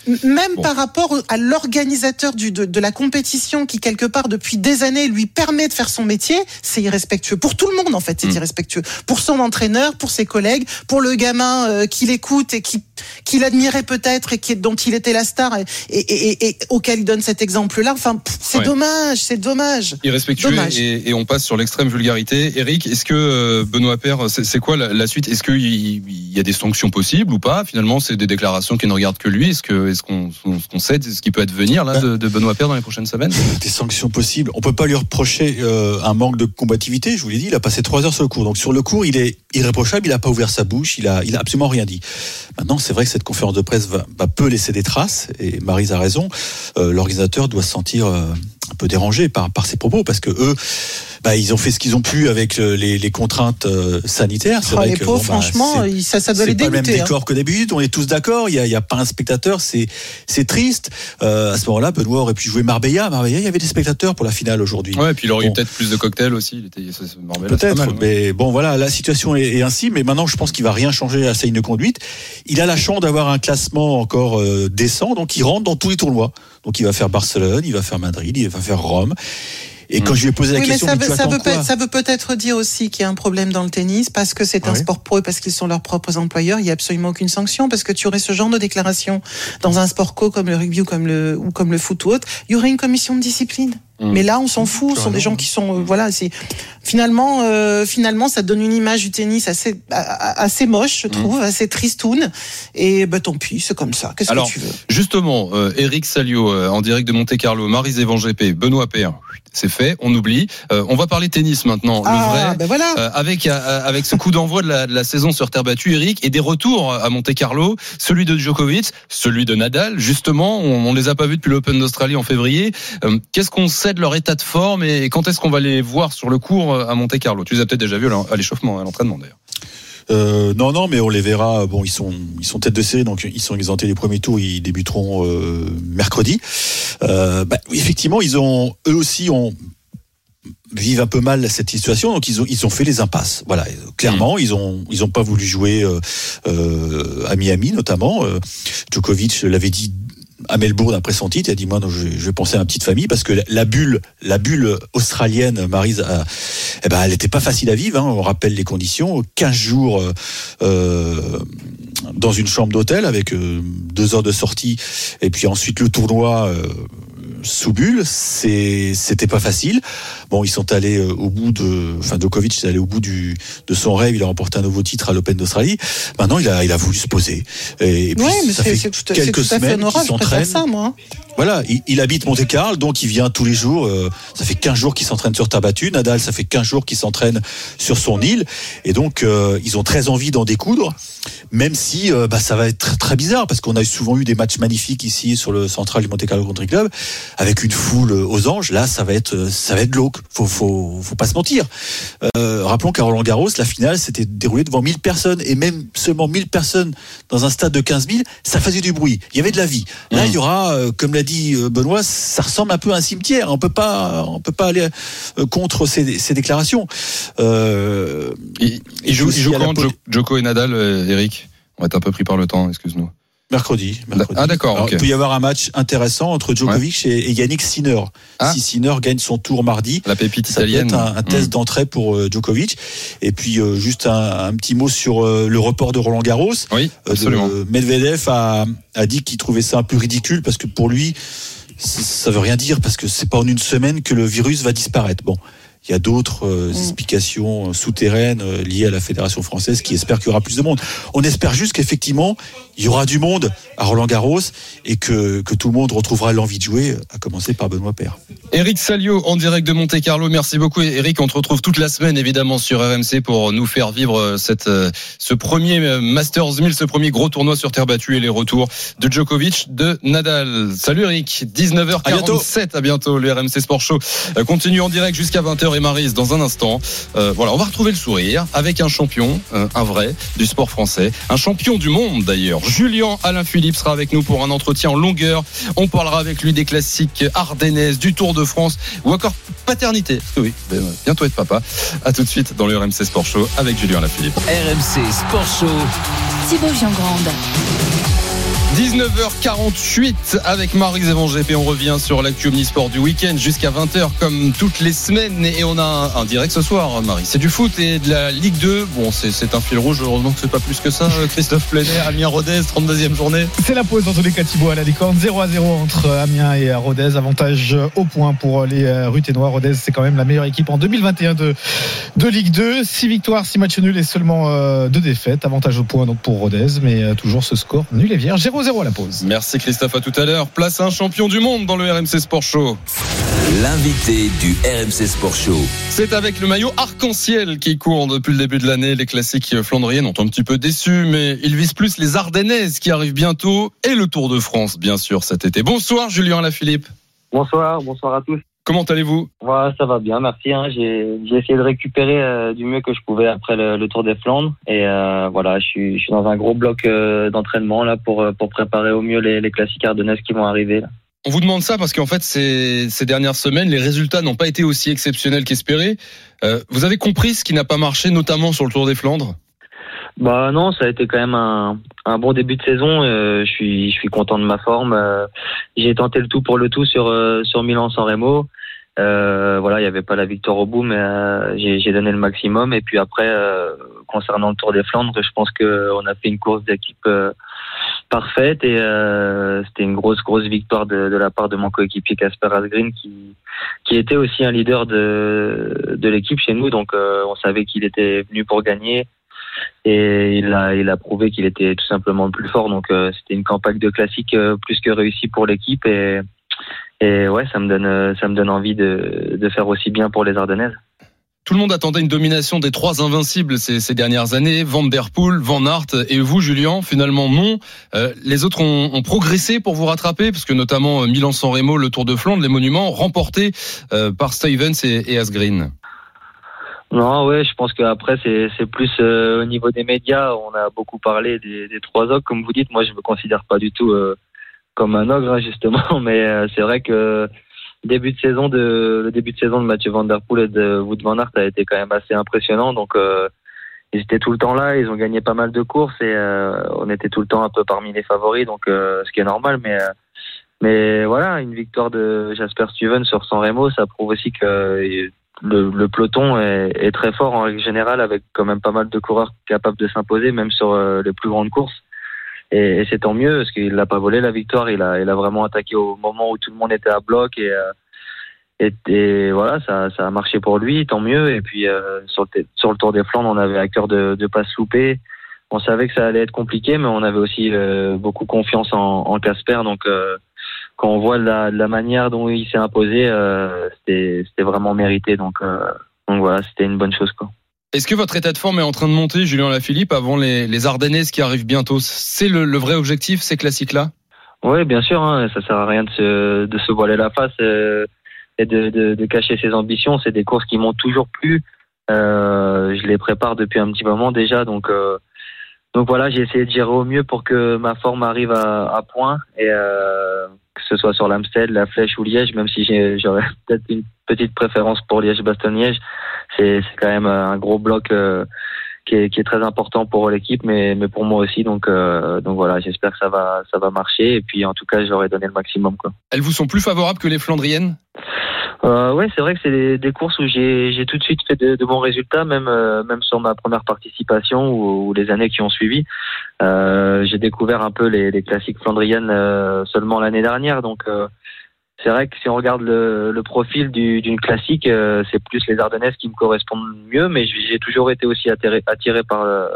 Ouais. Même Bon. par rapport à l'organisateur de, de la compétition qui, quelque part, depuis des années, lui permet de faire son métier, c'est irrespectueux. Pour tout le monde, en fait, c'est Mm. irrespectueux. Pour son entraîneur, pour ses collègues, pour le gamin euh, qui l'écoute et qui, qui l'admirait peut-être et qui, dont il était la star et, et, et- et auquel il donne cet exemple-là. Enfin, c'est Ouais. dommage, c'est dommage. Irrespectueux Dommage. et, on passe sur l'extrême vulgarité. Eric, est-ce que euh, Benoît Père, c'est quoi la, la suite? Est-ce qu'il il y a des sanctions possibles ou pas? Finalement, c'est des déclarations qui ne regardent que lui. Est-ce que est-ce qu'on sait ce qui peut advenir là de, de Benoît Père dans les prochaines semaines? Des sanctions possibles. On peut pas lui reprocher euh, un manque de combativité. Je vous l'ai dit, il a passé trois heures sur le cours. Donc sur le cours, il est irréprochable. Il a pas ouvert sa bouche. Il a, il a absolument rien dit. Maintenant, c'est vrai que cette conférence de presse va, va peu laisser des traces. Et Marise a raison. Euh, L'organisateur doit se sentir euh, un peu dérangé par, par ses propos parce que eux, bah, ils ont fait ce qu'ils ont pu avec les, les contraintes euh, sanitaires. C'est Oh, vrai les que, pauvres, bon, bah, franchement, ça, ça doit les c'est pas le même dégoûter. hein. décor que d'habitude. On est tous d'accord. Il y a, il y a pas un spectateur. C'est c'est triste. Euh, à ce moment-là, Benoît aurait pu jouer Marbella. Marbella, il y avait des spectateurs pour la finale aujourd'hui. Ouais, et puis il aurait eu peut-être plus de cocktails aussi. Peut-être, ouais. mais bon voilà, la situation est, est ainsi. Mais maintenant, je pense qu'il va rien changer à sa ligne de conduite. Il a la chance d'avoir un classement encore euh, décent, donc il rentre dans tous les tournois. Donc il va faire Barcelone, il va faire Madrid, il va faire Rome. Et Mm. quand je lui ai posé la Oui, mais question, ça mais veut, ça, veut peut- ça veut peut-être dire aussi qu'il y a un problème dans le tennis parce que c'est un sport pro et parce qu'ils sont leurs propres employeurs. Il n'y a absolument aucune sanction parce que tu aurais ce genre de déclaration dans un sport co comme le rugby ou comme le, ou comme le foot ou autre. Il y aurait une commission de discipline. Mm. Mais là, on s'en fout. Ce sont des gens qui sont, euh, voilà, c'est finalement, euh, finalement, ça donne une image du tennis assez, assez moche, je trouve, assez tristoun. Et bah, tant pis, c'est comme ça. Qu'est-ce que tu veux? Justement, euh, Eric Salio euh, en direct de Monte Carlo, Marise Evan GP, Benoît Père, c'est fait, on oublie. Euh, on va parler tennis maintenant, le Ah, vrai. ben voilà. Euh, avec euh, avec ce coup d'envoi de la, de la saison sur terre battue, Eric, et des retours à Monte Carlo, celui de Djokovic, celui de Nadal. Justement, on, on les a pas vus depuis l'Open d'Australie en février. Euh, Qu'est-ce qu'on sait de leur état de forme et quand est-ce qu'on va les voir sur le cours euh, à Monte Carlo? Tu les as peut-être déjà vus à l'échauffement, à l'entraînement d'ailleurs. Euh, non, non, mais on les verra. Bon, ils sont, ils sont tête de série, donc ils sont exemptés des premiers tours. Ils débuteront euh, mercredi. Euh, bah, oui, effectivement, ils ont, eux aussi ont vivent un peu mal cette situation, donc ils ont ils ont fait les impasses. Voilà, clairement, ils ont ils ont pas voulu jouer euh, euh, à Miami notamment. Euh, Djokovic l'avait dit à Melbourne après son titre, il a dit moi non, je, vais penser à ma petite famille parce que la, bulle, la bulle australienne, Marise, eh ben elle n'était pas facile à vivre. Hein, on rappelle les conditions, 15 jours euh, euh, dans une chambre d'hôtel avec euh, deux heures de sortie et puis ensuite le tournoi. Sous bulle, c'est c'était pas facile. Bon, ils sont allés euh, au bout de, enfin Djokovic est allé au bout du de son rêve. Il a remporté un nouveau titre à l'Open d'Australie. Maintenant, il a il a voulu se poser. Et, et puis Ouais, mais ça fait quelques tout à fait semaines qu'il s'entraîne. Voilà, il, il habite Monte-Carlo, donc il vient tous les jours. euh, ça fait 15 jours qu'il s'entraîne sur terre battue. Nadal, ça fait 15 jours qu'il s'entraîne sur son île. Et donc, euh, ils ont très envie d'en découdre, même si euh, bah, ça va être très, très bizarre, parce qu'on a souvent eu des matchs magnifiques ici sur le central du Monte-Carlo Country Club, avec une foule aux anges. Là, ça va être, ça va être glauque. Faut, faut, faut pas se mentir. Rappelons qu'à Roland Garros, la finale s'était déroulée devant 1000 personnes, et même seulement 1000 personnes dans un stade de 15 000, ça faisait du bruit. Il y avait de la vie. Là, il y aura, comme l'a dit euh, Benoît, ça ressemble un peu à un cimetière. On peut pas, on peut pas aller euh, contre ces, ces déclarations. Euh, Il, il joue, il joue quand Jo- Joko et Nadal, Eric? On va être un peu pris par le temps, excuse-nous. Mercredi. mercredi. Ah d'accord. Il peut y avoir un match intéressant entre Djokovic et, et Yannick Sinner. Ah. Si Sinner gagne son tour mardi, La pépite ça peut italienne. être un, un test Mm. d'entrée pour euh, Djokovic. Et puis euh, juste un, un petit mot sur euh, le report de Roland Garros. Oui, absolument. de- Medvedev a, a dit qu'il trouvait ça un peu ridicule parce que pour lui, ça, ça veut rien dire parce que c'est pas en une semaine que le virus va disparaître. Bon. Il y a d'autres euh, explications euh, souterraines euh, liées à la fédération française qui espère qu'il y aura plus de monde. On espère juste qu'effectivement il y aura du monde à Roland Garros et que, que tout le monde retrouvera l'envie de jouer, à commencer par Benoît Père. Eric Salio en direct de Monte Carlo. Merci beaucoup, Eric. On te retrouve toute la semaine, évidemment, sur RMC pour nous faire vivre cette, ce premier Masters 1000, ce premier gros tournoi sur terre battue et les retours de Djokovic, de Nadal. Salut, Eric. 19h47. À bientôt. Le RMC Sport Show continue en direct jusqu'à 20h et Marise dans un instant. Euh, voilà, on va retrouver le sourire avec un champion, euh, un vrai, du sport français. Un champion du monde, d'ailleurs. Julien Alain Philippe sera avec nous pour un entretien en longueur. On parlera avec lui des classiques ardennaises, du Tour de France ou encore paternité. Oui, ben, euh, bientôt être papa. À tout de suite dans le RMC Sport Show avec Julien Alaphilippe. RMC Sport Show. Thibaut Giangrande. 19h48 avec Marie Zévangep et on revient sur l'actu Omnisport du week-end jusqu'à 20h comme toutes les semaines. Et on a un, direct ce soir Marie. C'est du foot et de la Ligue 2. Bon c'est un fil rouge. Heureusement que c'est pas plus que ça. Christophe Plenet, Amiens Rodez, 32e journée. C'est la pause dans tous les cas Thibaut à la licorne. 0 à 0 entre Amiens et Rodez. Avantage au point pour les euh, Ruténois Rodez c'est quand même la meilleure équipe en 2021 de, de Ligue 2 6 victoires 6 matchs nuls et seulement 2 défaites. Avantage au point donc pour Rodez. Mais euh, toujours ce score nul et vierge 0-0 à la pause Merci Christophe à tout à l'heure. Place à un champion du monde dans le RMC Sport Show. L'invité du RMC Sport Show. C'est avec le maillot arc-en-ciel qui court depuis le début de l'année. Les classiques flandriennes ont un petit peu déçu, mais ils visent plus les Ardennaises qui arrivent bientôt et le Tour de France, bien sûr, cet été. Bonsoir Julien Lafilippe. Bonsoir, bonsoir à tous. Comment allez-vous? Ouais, ça va bien, merci. hein. J'ai essayé de récupérer euh, du mieux que je pouvais après le, le Tour des Flandres. Et euh, voilà, je suis, je suis dans un gros bloc euh, d'entraînement là pour, pour préparer au mieux les, les classiques ardennaises qui vont arriver. Là. On vous demande ça parce qu'en fait, ces, ces dernières semaines, les résultats n'ont pas été aussi exceptionnels qu'espérés. Vous avez compris ce qui n'a pas marché, notamment sur le Tour des Flandres? Bah non, ça a été quand même un, un bon début de saison. Euh, je suis je suis content de ma forme. Euh, J'ai tenté le tout pour le tout sur euh, sur Milan-San Remo. Euh, voilà, il n'y avait pas la victoire au bout, mais euh, j'ai donné le maximum. Et puis après, euh, concernant le Tour des Flandres, je pense que on a fait une course d'équipe parfaite et c'était une grosse grosse victoire de, de la part de mon coéquipier Casper Asgreen qui qui était aussi un leader de de l'équipe chez nous. Donc on savait qu'il était venu pour gagner et il a, il a prouvé qu'il était tout simplement le plus fort. Donc euh, c'était une campagne de classique euh, plus que réussie pour l'équipe et, ouais, ça me donne, euh, ça me donne envie de, de faire aussi bien pour les Ardennaises. Tout le monde attendait une domination des trois invincibles ces, dernières années, Van Der Poel, Van Aert et vous, Julien. Finalement, non. Les autres ont, progressé pour vous rattraper, parce que notamment Milan-San Remo, le Tour de Flandre, les monuments remportés par Stevens et Asgreen. Non, ouais, je pense qu'après c'est plus euh, au niveau des médias. On a beaucoup parlé des, des trois ogres, comme vous dites. Moi, je me considère pas du tout euh, comme un ogre hein, justement, mais euh, c'est vrai que début de saison de le début de saison de Mathieu Van Der Poel et de Wout Van Aert a été quand même assez impressionnant. Donc euh, ils étaient tout le temps là, ils ont gagné pas mal de courses et euh, on était tout le temps un peu parmi les favoris, donc euh, ce qui est normal. Mais mais voilà, une victoire de Jasper Stuyven sur San Remo, ça prouve aussi que le, le peloton est, est très fort en règle générale, avec quand même pas mal de coureurs capables de s'imposer, même sur euh, les plus grandes courses. Et, et c'est tant mieux parce qu'il n'a pas volé la victoire, il a, il a vraiment attaqué au moment où tout le monde était à bloc et, euh, et, voilà, ça, ça a marché pour lui, tant mieux. Et puis euh, sur, le, Tour des Flandres, on avait à cœur de ne pas se louper. On savait que ça allait être compliqué, mais on avait aussi euh, beaucoup confiance en, en Casper. Donc euh, quand on voit la, la manière dont il s'est imposé, euh, c'était vraiment mérité. Donc, euh, donc voilà, c'était une bonne chose. Quoi. Est-ce que votre état de forme est en train de monter, Julien Lafilippe, avant les, les Ardennaises qui arrivent bientôt? C'est le, le vrai objectif, ces classiques-là? Oui, bien sûr. Hein, ça sert à rien de se, de se voiler la face euh, et de, de, de cacher ses ambitions. C'est des courses qui m'ont toujours plu. Euh, je les prépare depuis un petit moment déjà, donc. Euh, donc voilà, j'ai essayé de gérer au mieux pour que ma forme arrive à, à point et euh, que ce soit sur l'Amstel, la Flèche ou Liège, même si j'aurais peut-être une petite préférence pour Liège-Bastogne-Liège, c'est quand même un gros bloc euh, qui, est, très important pour l'équipe, mais, pour moi aussi. Donc euh, donc voilà, j'espère que ça va ça va marcher et puis en tout cas j'aurai donné le maximum. Elles vous sont plus favorables que les Flandriennes? Euh, ouais, c'est vrai que c'est des, des courses où j'ai tout de suite fait de, de bons résultats, même euh, même sur ma première participation ou, ou les années qui ont suivi. Euh, j'ai découvert un peu les, les classiques flandriennes euh, seulement l'année dernière, donc euh, c'est vrai que si on regarde le, le profil du- d'une classique, euh, c'est plus les Ardennaises qui me correspondent mieux, mais j'ai toujours été aussi attiré, attiré par le,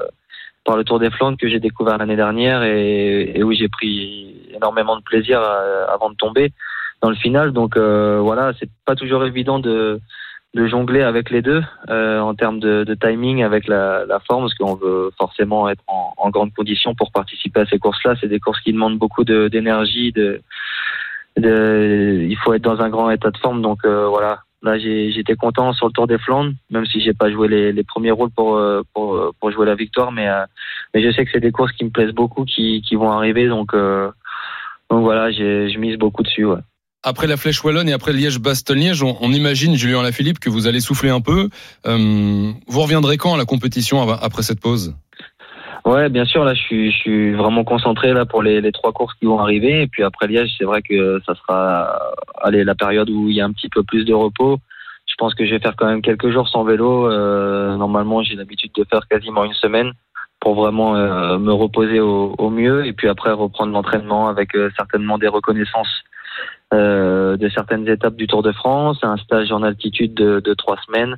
par le Tour des Flandres que j'ai découvert l'année dernière et, et où j'ai pris énormément de plaisir avant de tomber dans le final. Donc euh, voilà, c'est pas toujours évident de, de jongler avec les deux euh, en termes de, de timing avec la, la forme, parce qu'on veut forcément être en, en grande condition pour participer à ces courses-là. C'est des courses qui demandent beaucoup d'énergie, de, de, il faut être dans un grand état de forme. Donc euh, voilà, là j'étais content sur le Tour des Flandres, même si j'ai pas joué les, les premiers rôles pour, euh, pour pour jouer la victoire, mais euh, mais je sais que c'est des courses qui me plaisent beaucoup, qui qui vont arriver, donc euh, donc voilà, je mise beaucoup dessus. Ouais. Après la Flèche Wallonne et après Liège-Bastogne-Liège, on, on imagine, Julien Lafilippe, que vous allez souffler un peu. Euh, vous reviendrez quand à la compétition après cette pause? Ouais, bien sûr. Là, je suis, vraiment concentré là pour les, trois courses qui vont arriver. Et puis après Liège, c'est vrai que ça sera, allez, la période où il y a un petit peu plus de repos. Je pense que je vais faire quand même quelques jours sans vélo. Euh, normalement, j'ai l'habitude de faire quasiment une semaine pour vraiment euh, me reposer au, mieux. Et puis après reprendre l'entraînement avec certainement des reconnaissances de certaines étapes du Tour de France, un stage en altitude de, de trois semaines.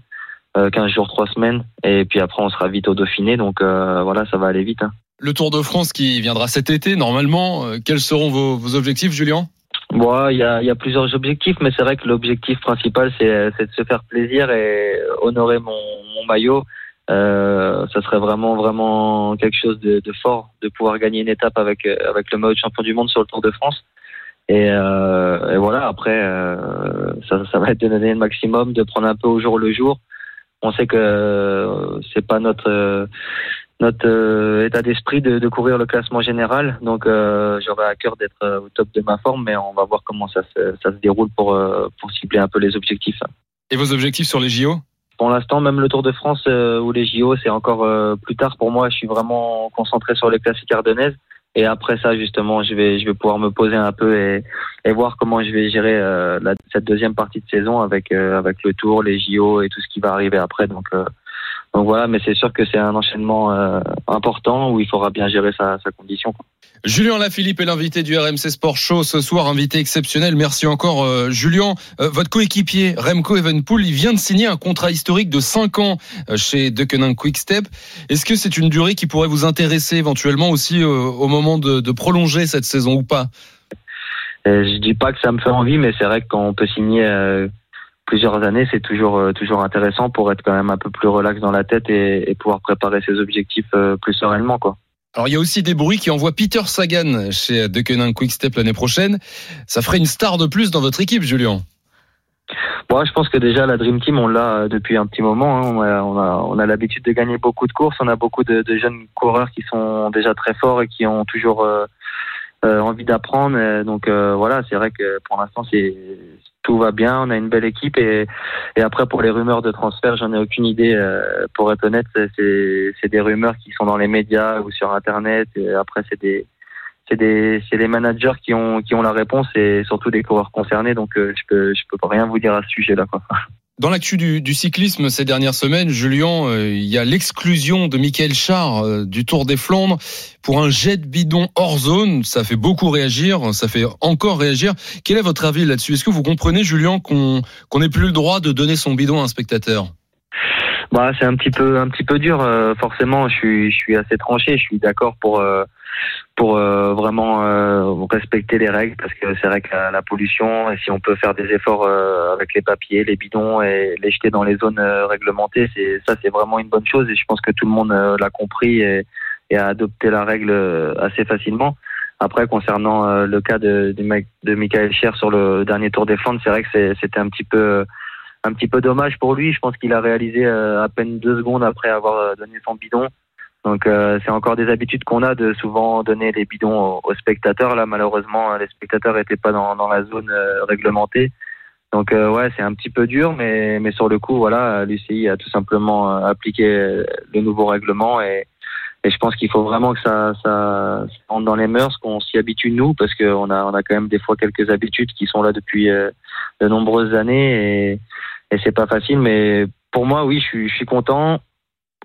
euh, 15 jours, 3 semaines, et puis après on sera vite au Dauphiné, donc euh, voilà, ça va aller vite. hein. Le Tour de France qui viendra cet été, normalement, euh, quels seront vos, vos objectifs, Julien? Bon, il y a, il y a plusieurs objectifs, mais c'est vrai que l'objectif principal, c'est de se faire plaisir et honorer mon, mon maillot. Euh, ça serait vraiment, vraiment quelque chose de, de fort de pouvoir gagner une étape avec, euh, avec le maillot de champion du monde sur le Tour de France. Et, euh, et voilà, après, euh, ça, ça va être de donner le maximum, de prendre un peu au jour le jour. On sait que euh, c'est pas notre notre état d'esprit de, de courir le classement général. Donc euh, j'aurai à cœur d'être au top de ma forme, mais on va voir comment ça se, ça se déroule pour, pour cibler un peu les objectifs. Et vos objectifs sur les JO Pour l'instant, même le Tour de France euh, ou les JO, c'est encore euh, plus tard pour moi. Je suis vraiment concentré sur les classiques ardennaises. Et après ça, justement, je vais, je vais pouvoir me poser un peu et, et voir comment je vais gérer euh, la, cette deuxième partie de saison avec, euh, avec le Tour, les JO et tout ce qui va arriver après. Donc, euh, donc voilà, mais c'est sûr que c'est un enchaînement euh, important où il faudra bien gérer sa, sa condition. Julien Lafilippe est l'invité du RMC Sport Show ce soir, invité exceptionnel. Merci encore, euh, Julien. Euh, votre coéquipier Remco Evenpool, il vient de signer un contrat historique de 5 ans euh, chez Deceuninck Quick-Step. Est-ce que c'est une durée qui pourrait vous intéresser éventuellement aussi euh, au moment de, prolonger cette saison ou pas? Euh, je dis pas que ça me fait envie, mais c'est vrai que quand on peut signer plusieurs années, c'est toujours toujours intéressant pour être quand même un peu plus relax dans la tête et, et pouvoir préparer ses objectifs plus sereinement, quoi. Alors il y a aussi des bruits qui envoient Peter Sagan chez Deceuninck Quick-Step l'année prochaine. Ça ferait une star de plus dans votre équipe, Julien. Bon, je pense que déjà la Dream Team, on l'a depuis un petit moment. hein. On a, l'habitude de gagner beaucoup de courses. On a beaucoup de, jeunes coureurs qui sont déjà très forts et qui ont toujours euh, euh, envie d'apprendre. Donc euh, voilà, c'est vrai que pour l'instant c'est tout va bien, on a une belle équipe et, et après pour les rumeurs de transfert, j'en ai aucune idée. euh, pour être honnête, c'est des rumeurs qui sont dans les médias ou sur internet. Et après c'est des c'est des c'est les managers qui ont qui ont la réponse et surtout des coureurs concernés. Donc euh, je peux je peux rien vous dire à ce sujet-là. Quoi. Dans l'actu du, cyclisme ces dernières semaines, Julien, euh, il y a l'exclusion de Michael Char euh, du Tour des Flandres pour un jet de bidon hors zone. Ça fait beaucoup réagir, ça fait encore réagir. Quel est votre avis là-dessus? Est-ce que vous comprenez, Julien, qu'on qu'on n'ait plus le droit de donner son bidon à un spectateur? Bah, c'est un petit peu un petit peu dur. euh, forcément, je suis je suis assez tranché. Je suis d'accord pour pour euh, vraiment euh, respecter les règles parce que c'est vrai que la, pollution et si on peut faire des efforts euh, avec les papiers, les bidons et les jeter dans les zones euh, réglementées, c'est ça c'est vraiment une bonne chose et je pense que tout le monde euh, l'a compris et, et a adopté la règle euh, assez facilement. Après, concernant le cas de, de, Michael Scher sur le dernier Tour des Flandres, c'est vrai que c'était un petit peu un petit peu dommage pour lui. Je pense qu'il a réalisé à peine deux secondes après avoir donné son bidon. Donc euh, c'est encore des habitudes qu'on a de souvent donner les bidons aux, spectateurs. Là, malheureusement, les spectateurs n'étaient pas dans, dans la zone euh, réglementée. Donc euh, ouais, c'est un petit peu dur, mais mais sur le coup, voilà, l'UCI a tout simplement euh, appliqué le nouveau règlement et et je pense qu'il faut vraiment que ça, ça, ça rentre dans les mœurs, qu'on s'y habitue nous, parce qu'on a, on a quand même des fois quelques habitudes qui sont là depuis euh, de nombreuses années et, et c'est pas facile. Mais pour moi, oui, je je suis content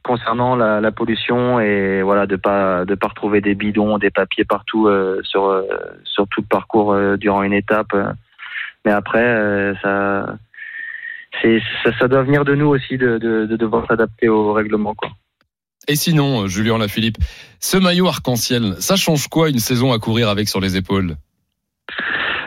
concernant la, la pollution et voilà de pas de pas retrouver des bidons, des papiers partout euh, sur euh, sur tout le parcours euh, durant une étape. Mais après, ça, c'est ça, ça doit venir de nous aussi de, de, de devoir s'adapter au règlement, quoi. Et sinon, Julien Lafilippe, ce maillot arc-en-ciel, ça change quoi une saison à courir avec sur les épaules?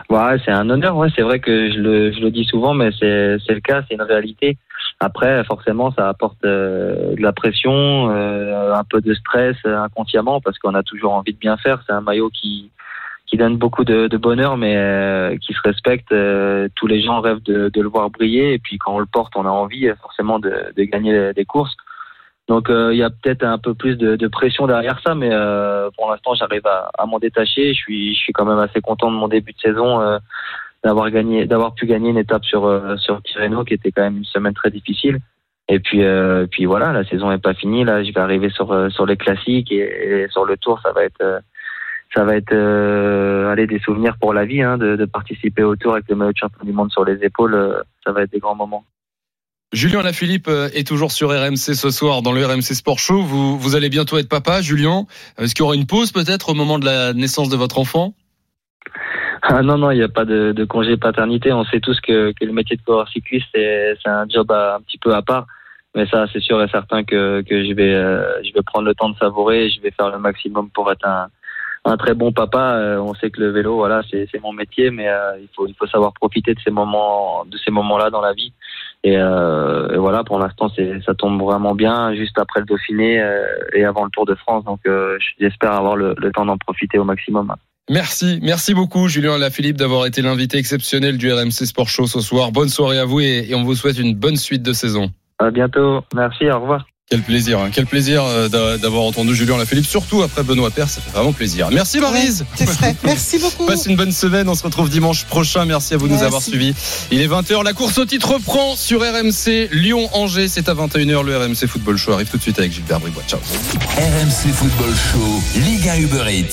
Ouais, c'est un honneur. Ouais, c'est vrai que je le, je le dis souvent, mais c'est, c'est le cas, c'est une réalité. Après, forcément, ça apporte euh, de la pression, euh, un peu de stress euh, inconsciemment, parce qu'on a toujours envie de bien faire. C'est un maillot qui qui donne beaucoup de, de bonheur, mais euh, qui se respecte. Euh, tous les gens rêvent de, de le voir briller, et puis quand on le porte, on a envie euh, forcément de, de gagner des courses. Donc il y a peut-être un peu plus de, pression derrière ça, mais pour l'instant j'arrive à, à m'en détacher. Je suis, je suis quand même assez content de mon début de saison, d'avoir gagné, d'avoir pu gagner une étape sur euh, sur Tirreno, qui était quand même une semaine très difficile. Et puis euh, puis voilà, la saison est pas finie. Là, je vais arriver sur euh, sur les classiques et, et sur le Tour, ça va être euh, ça va être euh, aller des souvenirs pour la vie, hein, de, de participer au Tour avec le maillot champion du monde sur les épaules. ça va être des grands moments. Julien Lafilippe est toujours sur RMC ce soir dans le RMC Sport Show. Vous, vous allez bientôt être papa, Julien. Est-ce qu'il y aura une pause peut-être au moment de la naissance de votre enfant? Ah non, non, il n'y a pas de, de congé paternité. On sait tous que, que le métier de coureur cycliste, c'est un job à- un petit peu à part. Mais ça, c'est sûr et certain que, que je, vais, euh, je vais prendre le temps de savourer et je vais faire le maximum pour être un, un très bon papa. Euh, on sait que le vélo, voilà, c'est mon métier, mais euh, il, faut, il faut savoir profiter de ces moments, de ces moments-là dans la vie. Et, euh, et voilà, pour l'instant, ça tombe vraiment bien, juste après le Dauphiné euh, et avant le Tour de France. Donc, euh, j'espère avoir le, le temps d'en profiter au maximum. Merci, merci beaucoup Julien Lafilippe d'avoir été l'invité exceptionnel du RMC Sport Show ce soir. Bonne soirée à vous et, et on vous souhaite une bonne suite de saison. À bientôt. Merci. Au revoir. Quel plaisir, hein, quel plaisir euh, d'a- d'avoir entendu Julien Lafilippe, surtout après Benoît Père, ça fait vraiment plaisir. Merci Marise. C'est vrai. Merci beaucoup. Passe une bonne semaine, on se retrouve dimanche prochain. Merci à vous de nous avoir suivis. Il est 20h, la course au titre reprend sur RMC Lyon-Angers. C'est à 21h, le RMC Football Show arrive tout de suite avec Gilbert Bribois. Ciao. RMC Football Show, Ligue 1 Uber Eats.